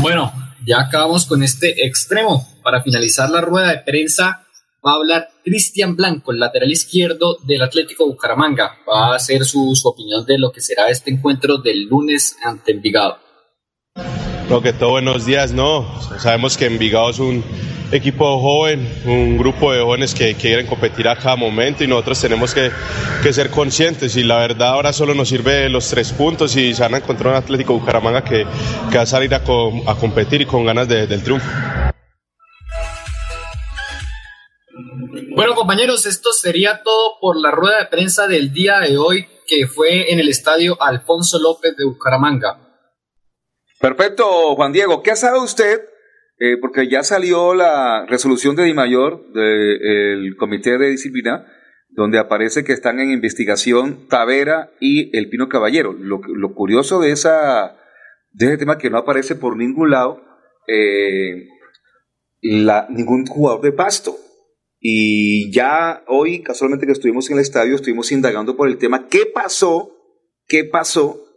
Bueno, ya acabamos con este extremo. Para finalizar la rueda de prensa, va a hablar Cristian Blanco, el lateral izquierdo del Atlético Bucaramanga. Va a hacer su, su opinión de lo que será este encuentro del lunes ante Envigado. Lo que todo buenos días, no. Sabemos que Envigado es un equipo joven, un grupo de jóvenes que quieren competir a cada momento y nosotros tenemos que, ser conscientes y la verdad ahora solo nos sirve los tres puntos y se van a encontrar un Atlético Bucaramanga que, que va a salir a, com- a competir y con ganas de- del triunfo. Bueno, compañeros, esto sería todo por la rueda de prensa del día de hoy que fue en el estadio Alfonso López de Bucaramanga. Perfecto, Juan Diego. ¿Qué sabe usted? Eh, porque ya salió la resolución de Dimayor del Comité de Disciplina, donde aparece que están en investigación Tavera y el Pino Caballero. Lo, lo curioso de, esa, de ese tema que no aparece por ningún lado eh, la, ningún jugador de pasto. Y ya hoy, casualmente que estuvimos en el estadio, estuvimos indagando por el tema, ¿qué pasó? ¿Qué pasó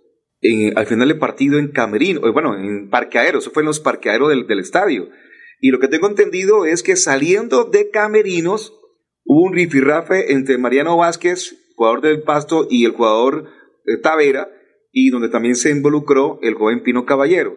al final del partido en Camerino? Eh, Bueno, en parqueadero, eso fue en los parqueaderos del, del estadio. Y lo que tengo entendido es que saliendo de Camerinos, hubo un rifirrafe entre Mariano Vázquez, jugador del Pasto, y el jugador eh, Tavera, y donde también se involucró el joven Pino Caballero.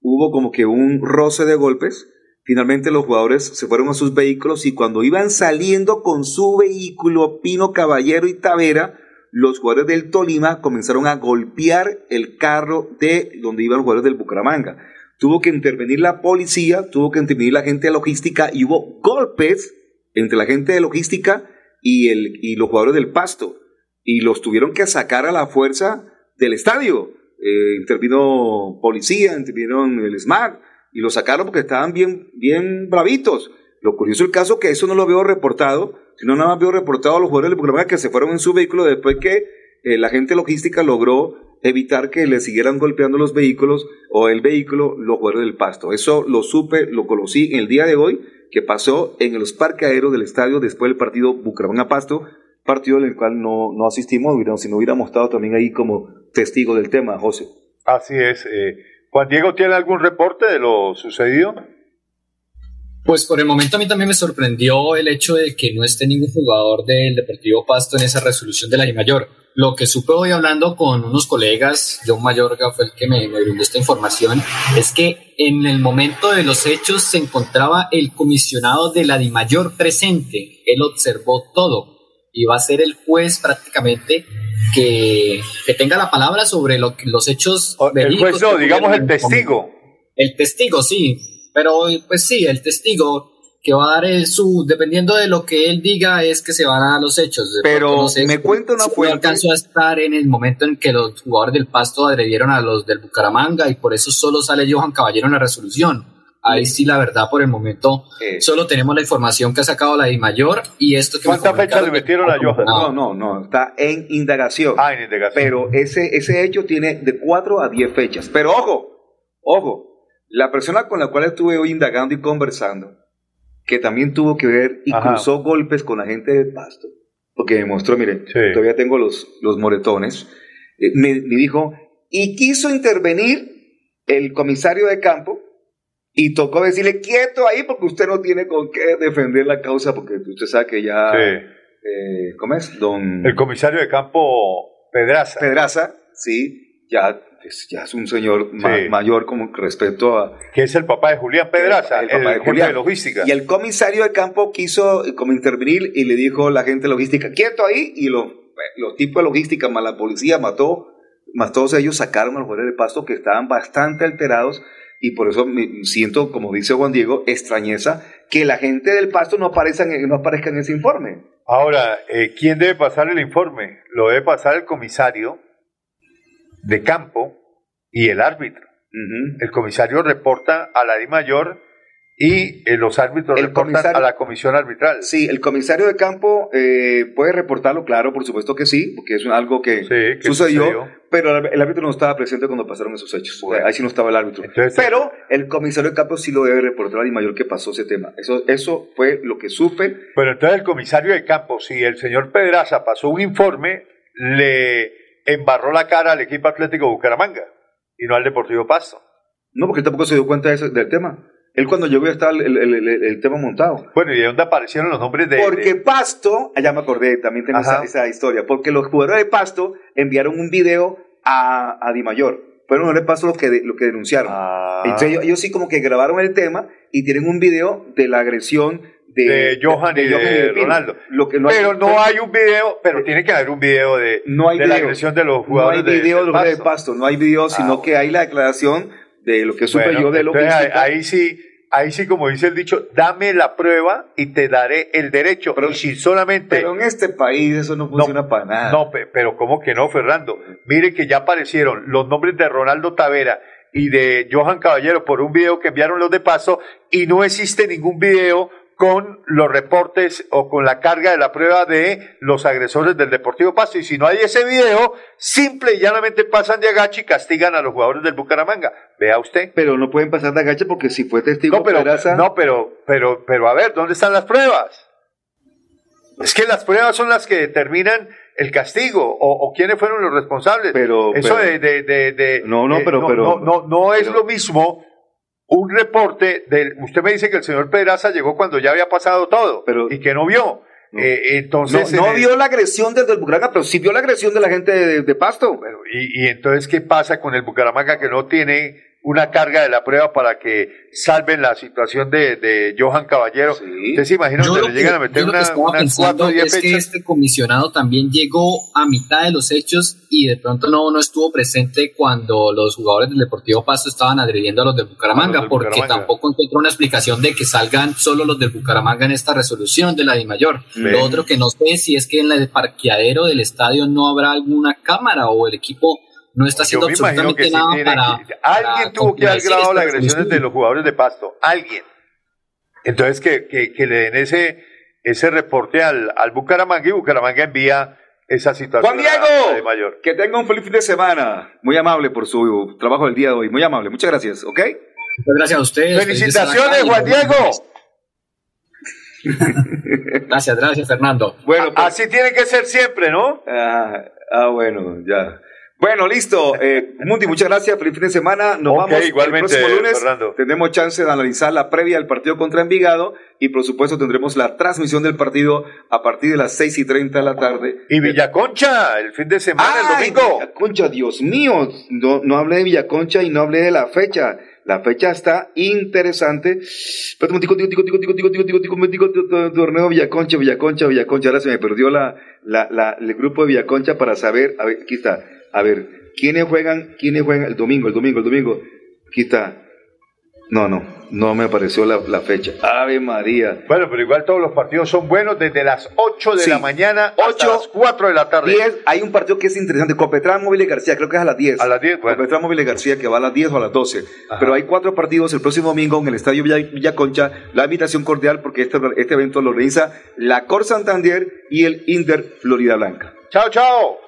Hubo como que un roce de golpes. Finalmente los jugadores se fueron a sus vehículos y cuando iban saliendo con su vehículo Pino Caballero y Tavera, los jugadores del Tolima comenzaron a golpear el carro de donde iban los jugadores del Bucaramanga. Tuvo que intervenir la policía, tuvo que intervenir la gente de logística y hubo golpes entre la gente de logística y, el, y los jugadores del Pasto. Y los tuvieron que sacar a la fuerza del estadio. Eh, intervino policía, intervinieron el SMAC y los sacaron porque estaban bien, bien bravitos. Lo curioso del caso que eso no lo veo reportado, sino nada más veo reportado a los jugadores del Bucaramanga que se fueron en su vehículo después que eh, la gente logística logró evitar que le siguieran golpeando los vehículos o el vehículo los jugadores del pasto. Eso lo supe, lo conocí el día de hoy, que pasó en los parqueaderos del estadio después del partido Bucaramanga-Pasto, partido en el cual no, no asistimos, si no hubiéramos estado también ahí como testigo del tema, José. Así es. eh, Juan Diego, ¿tiene algún reporte de lo sucedido? Pues por el momento a mí también me sorprendió el hecho de que no esté ningún jugador del Deportivo Pasto en esa resolución de la I mayor. Lo que supe hoy hablando con unos colegas, John Mayorga fue el que me, me brindó esta información, es que en el momento de los hechos se encontraba el comisionado de la Di Mayor presente. Él observó todo y va a ser el juez prácticamente que, que tenga la palabra sobre lo que- los hechos. El verídicos juez no, digamos el testigo. el testigo, sí. Pero pues sí, el testigo que va a dar el su, dependiendo de lo que él diga, es que se van a dar los hechos. Pero no sé, me cuenta una si no fuente- alcanzó a estar en el momento en que los jugadores del Pasto agredieron a los del Bucaramanga y por eso solo sale Johan Caballero en la resolución. Ahí sí, la verdad, por el momento, solo tenemos la información que ha sacado la I mayor y esto que me ¿Cuántas fechas le metieron a Johan? No, no, no, está en indagación. Ah, en indagación. Pero ese, ese hecho tiene de 4 a 10 fechas. Pero ojo, ojo, la persona con la cual estuve hoy indagando y conversando, que también tuvo que ver y Ajá. cruzó golpes con la gente del pasto, porque me mostró, miren, todavía tengo los, los moretones, eh, me, me dijo, y quiso intervenir el comisario de campo y tocó decirle quieto ahí porque usted no tiene con qué defender la causa porque usted sabe que ya Sí. eh, ¿cómo es? Don El comisario de campo Pedraza. Pedraza, sí, ya, es- ya es un señor ma- mayor como respecto a Que es el papá de Julián Pedraza, el, el papá de Julián. de logística. Y el comisario de campo quiso eh, como intervenir y le dijo a la gente de logística, quieto ahí, y los, los tipos de logística más la policía mató, más todos ellos sacaron a los jugadores de pasto que estaban bastante alterados y por eso me siento, como dice Juan Diego, extrañeza que la gente del pasto no aparezca en, no aparezca en ese informe. Ahora, eh, ¿quién debe pasar el informe? Lo debe pasar el comisario de campo y el árbitro. El comisario reporta a la Di Mayor y eh, los árbitros El reportan a la comisión arbitral. Sí, el comisario de campo eh, puede reportarlo, claro, por supuesto que sí, porque es algo que, que sucedió, sucedió. pero el árbitro no estaba presente cuando pasaron esos hechos. Ahí sí no estaba el árbitro. pero el comisario de campo sí lo debe reportar a Di Mayor que pasó ese tema. Eso, eso fue lo que supe. Pero entonces el comisario de campo, si el señor Pedraza pasó un informe, le embarró la cara al equipo Atlético Bucaramanga y no al Deportivo Pasto. No, porque él tampoco se dio cuenta de ese- del tema. Él cuando llegó ya estaba el, el- el- el tema montado. Bueno, ¿y de dónde aparecieron los nombres de...? Porque Pasto, allá me acordé, también tengo esa, historia, porque los jugadores de Pasto enviaron un video a, a Di Mayor. Fueron los de Pasto los que, de- los que denunciaron. Ah. Entonces ellos, ellos sí como que grabaron el tema y tienen un video de la agresión de, de Johan y de, Pino. Ronaldo. Lo que no pero hay- no hay un video, pero tiene que haber un video de, no hay de la agresión de los No hay jugadores de- video de, los jugadores de Pasto. Pasto, no hay video, sino Ah, que hay la declaración de lo que supe Bueno, yo de entonces logística. ahí, ahí sí ahí sí como dice el dicho, dame la prueba y te daré el derecho. Pero, y si solamente... Pero en este país eso no funciona para nada. No, pe- pero ¿cómo que no, Fernando? Mire que ya aparecieron los nombres de Ronaldo Tavera y de Johan Caballero por un video que enviaron los de paso y no existe ningún video con los reportes o con la carga de la prueba de los agresores del Deportivo Pasto. Y si no hay ese video, simple y llanamente pasan de agache y castigan a los jugadores del Bucaramanga. Vea usted. Pero no pueden pasar de agache porque si fue testigo No, pero, Peraza- no, pero, pero, pero a ver, ¿dónde están las pruebas? Es que las pruebas son las que determinan el castigo o, o quiénes fueron los responsables. Pero, eso pero- de, de, de, de- No, no, pero- no, pero- no, no, no es lo mismo un reporte del. Usted me dice que el señor Pedraza llegó cuando ya había pasado todo y que no vio. Eh, entonces, no, no en el- vio la agresión desde el Bucaramanga, pero sí vio la agresión de la gente de, de Pasto. y, y entonces, ¿qué pasa con el Bucaramanga que no tiene una carga de la prueba para que salven la situación de, de Johan Caballero? ¿Usted se imagina lo le que- llegan a yo meter lo que una, unas cuatro o diez es que fechas? este comisionado también llegó a mitad de los hechos y de pronto no, no estuvo presente cuando los jugadores del Deportivo Pasto estaban agrediendo a los del Bucaramanga, los del porque Bucaramanga. tampoco encontró una explicación de que salgan solo los del Bucaramanga en esta resolución de la DIMAYOR. Ven. Lo otro que no sé si es que en el parqueadero del estadio no habrá alguna cámara o el equipo no está haciendo Yo me imagino absolutamente que sí nada tiene para, que- alguien para tuvo que haber grabado las agresiones de los jugadores de Pasto. Alguien. Entonces que, que, que le den ese, ese reporte al, al Bucaramanga y Bucaramanga envía esa situación. Juan a- a Diego, de mayor. que tenga un feliz fin de semana. Muy amable por su trabajo del día de hoy. Muy amable. Muchas gracias, ¿ok? Muchas gracias a ustedes. Felicitaciones, Juan Diego. [LAUGHS] Gracias, gracias, Fernando. Bueno, Así tiene que ser siempre, ¿no? Ah, ah, bueno, ya. Bueno, listo. Eh, Mundi, muchas gracias. Feliz fin de semana. Nos Ok, vamos igualmente, el próximo lunes. Fernando. Tendremos chance de analizar la previa del partido contra Envigado y, por supuesto, tendremos la transmisión del partido a partir de las 6 y 30 de la tarde. Y Villaconcha, el fin de semana, ¡Ay, el domingo. Villaconcha, Dios mío. No, no hablé de Villaconcha y no hablé de la fecha. La fecha está interesante. Momentico, tico, tico, tico, tico, tico, tico, tico, tico, tu- tu- torneo Villaconcha, Villaconcha, Villaconcha. Ahora se me perdió la, la, la- el grupo de Villaconcha para saber. A ver, aquí está. A ver, ¿quiénes juegan? ¿Quiénes juegan el domingo? El domingo, el domingo. Aquí está. No, no, no me apareció la, la fecha. Ave María. Bueno, pero igual todos los partidos son buenos desde las 8 de Sí. la mañana hasta 8, las 4 de la tarde. 10, hay un partido que es interesante, Copetrán Móviles García, creo que es a las 10. A las 10, bueno. Copetrán Móviles García que va a las 10 o a las 12. Pero hay cuatro partidos el próximo domingo en el Estadio Villa, Villaconcha. La invitación cordial porque este, este evento lo realiza la Cor Santander y el Inter Florida Blanca. Chao, chao.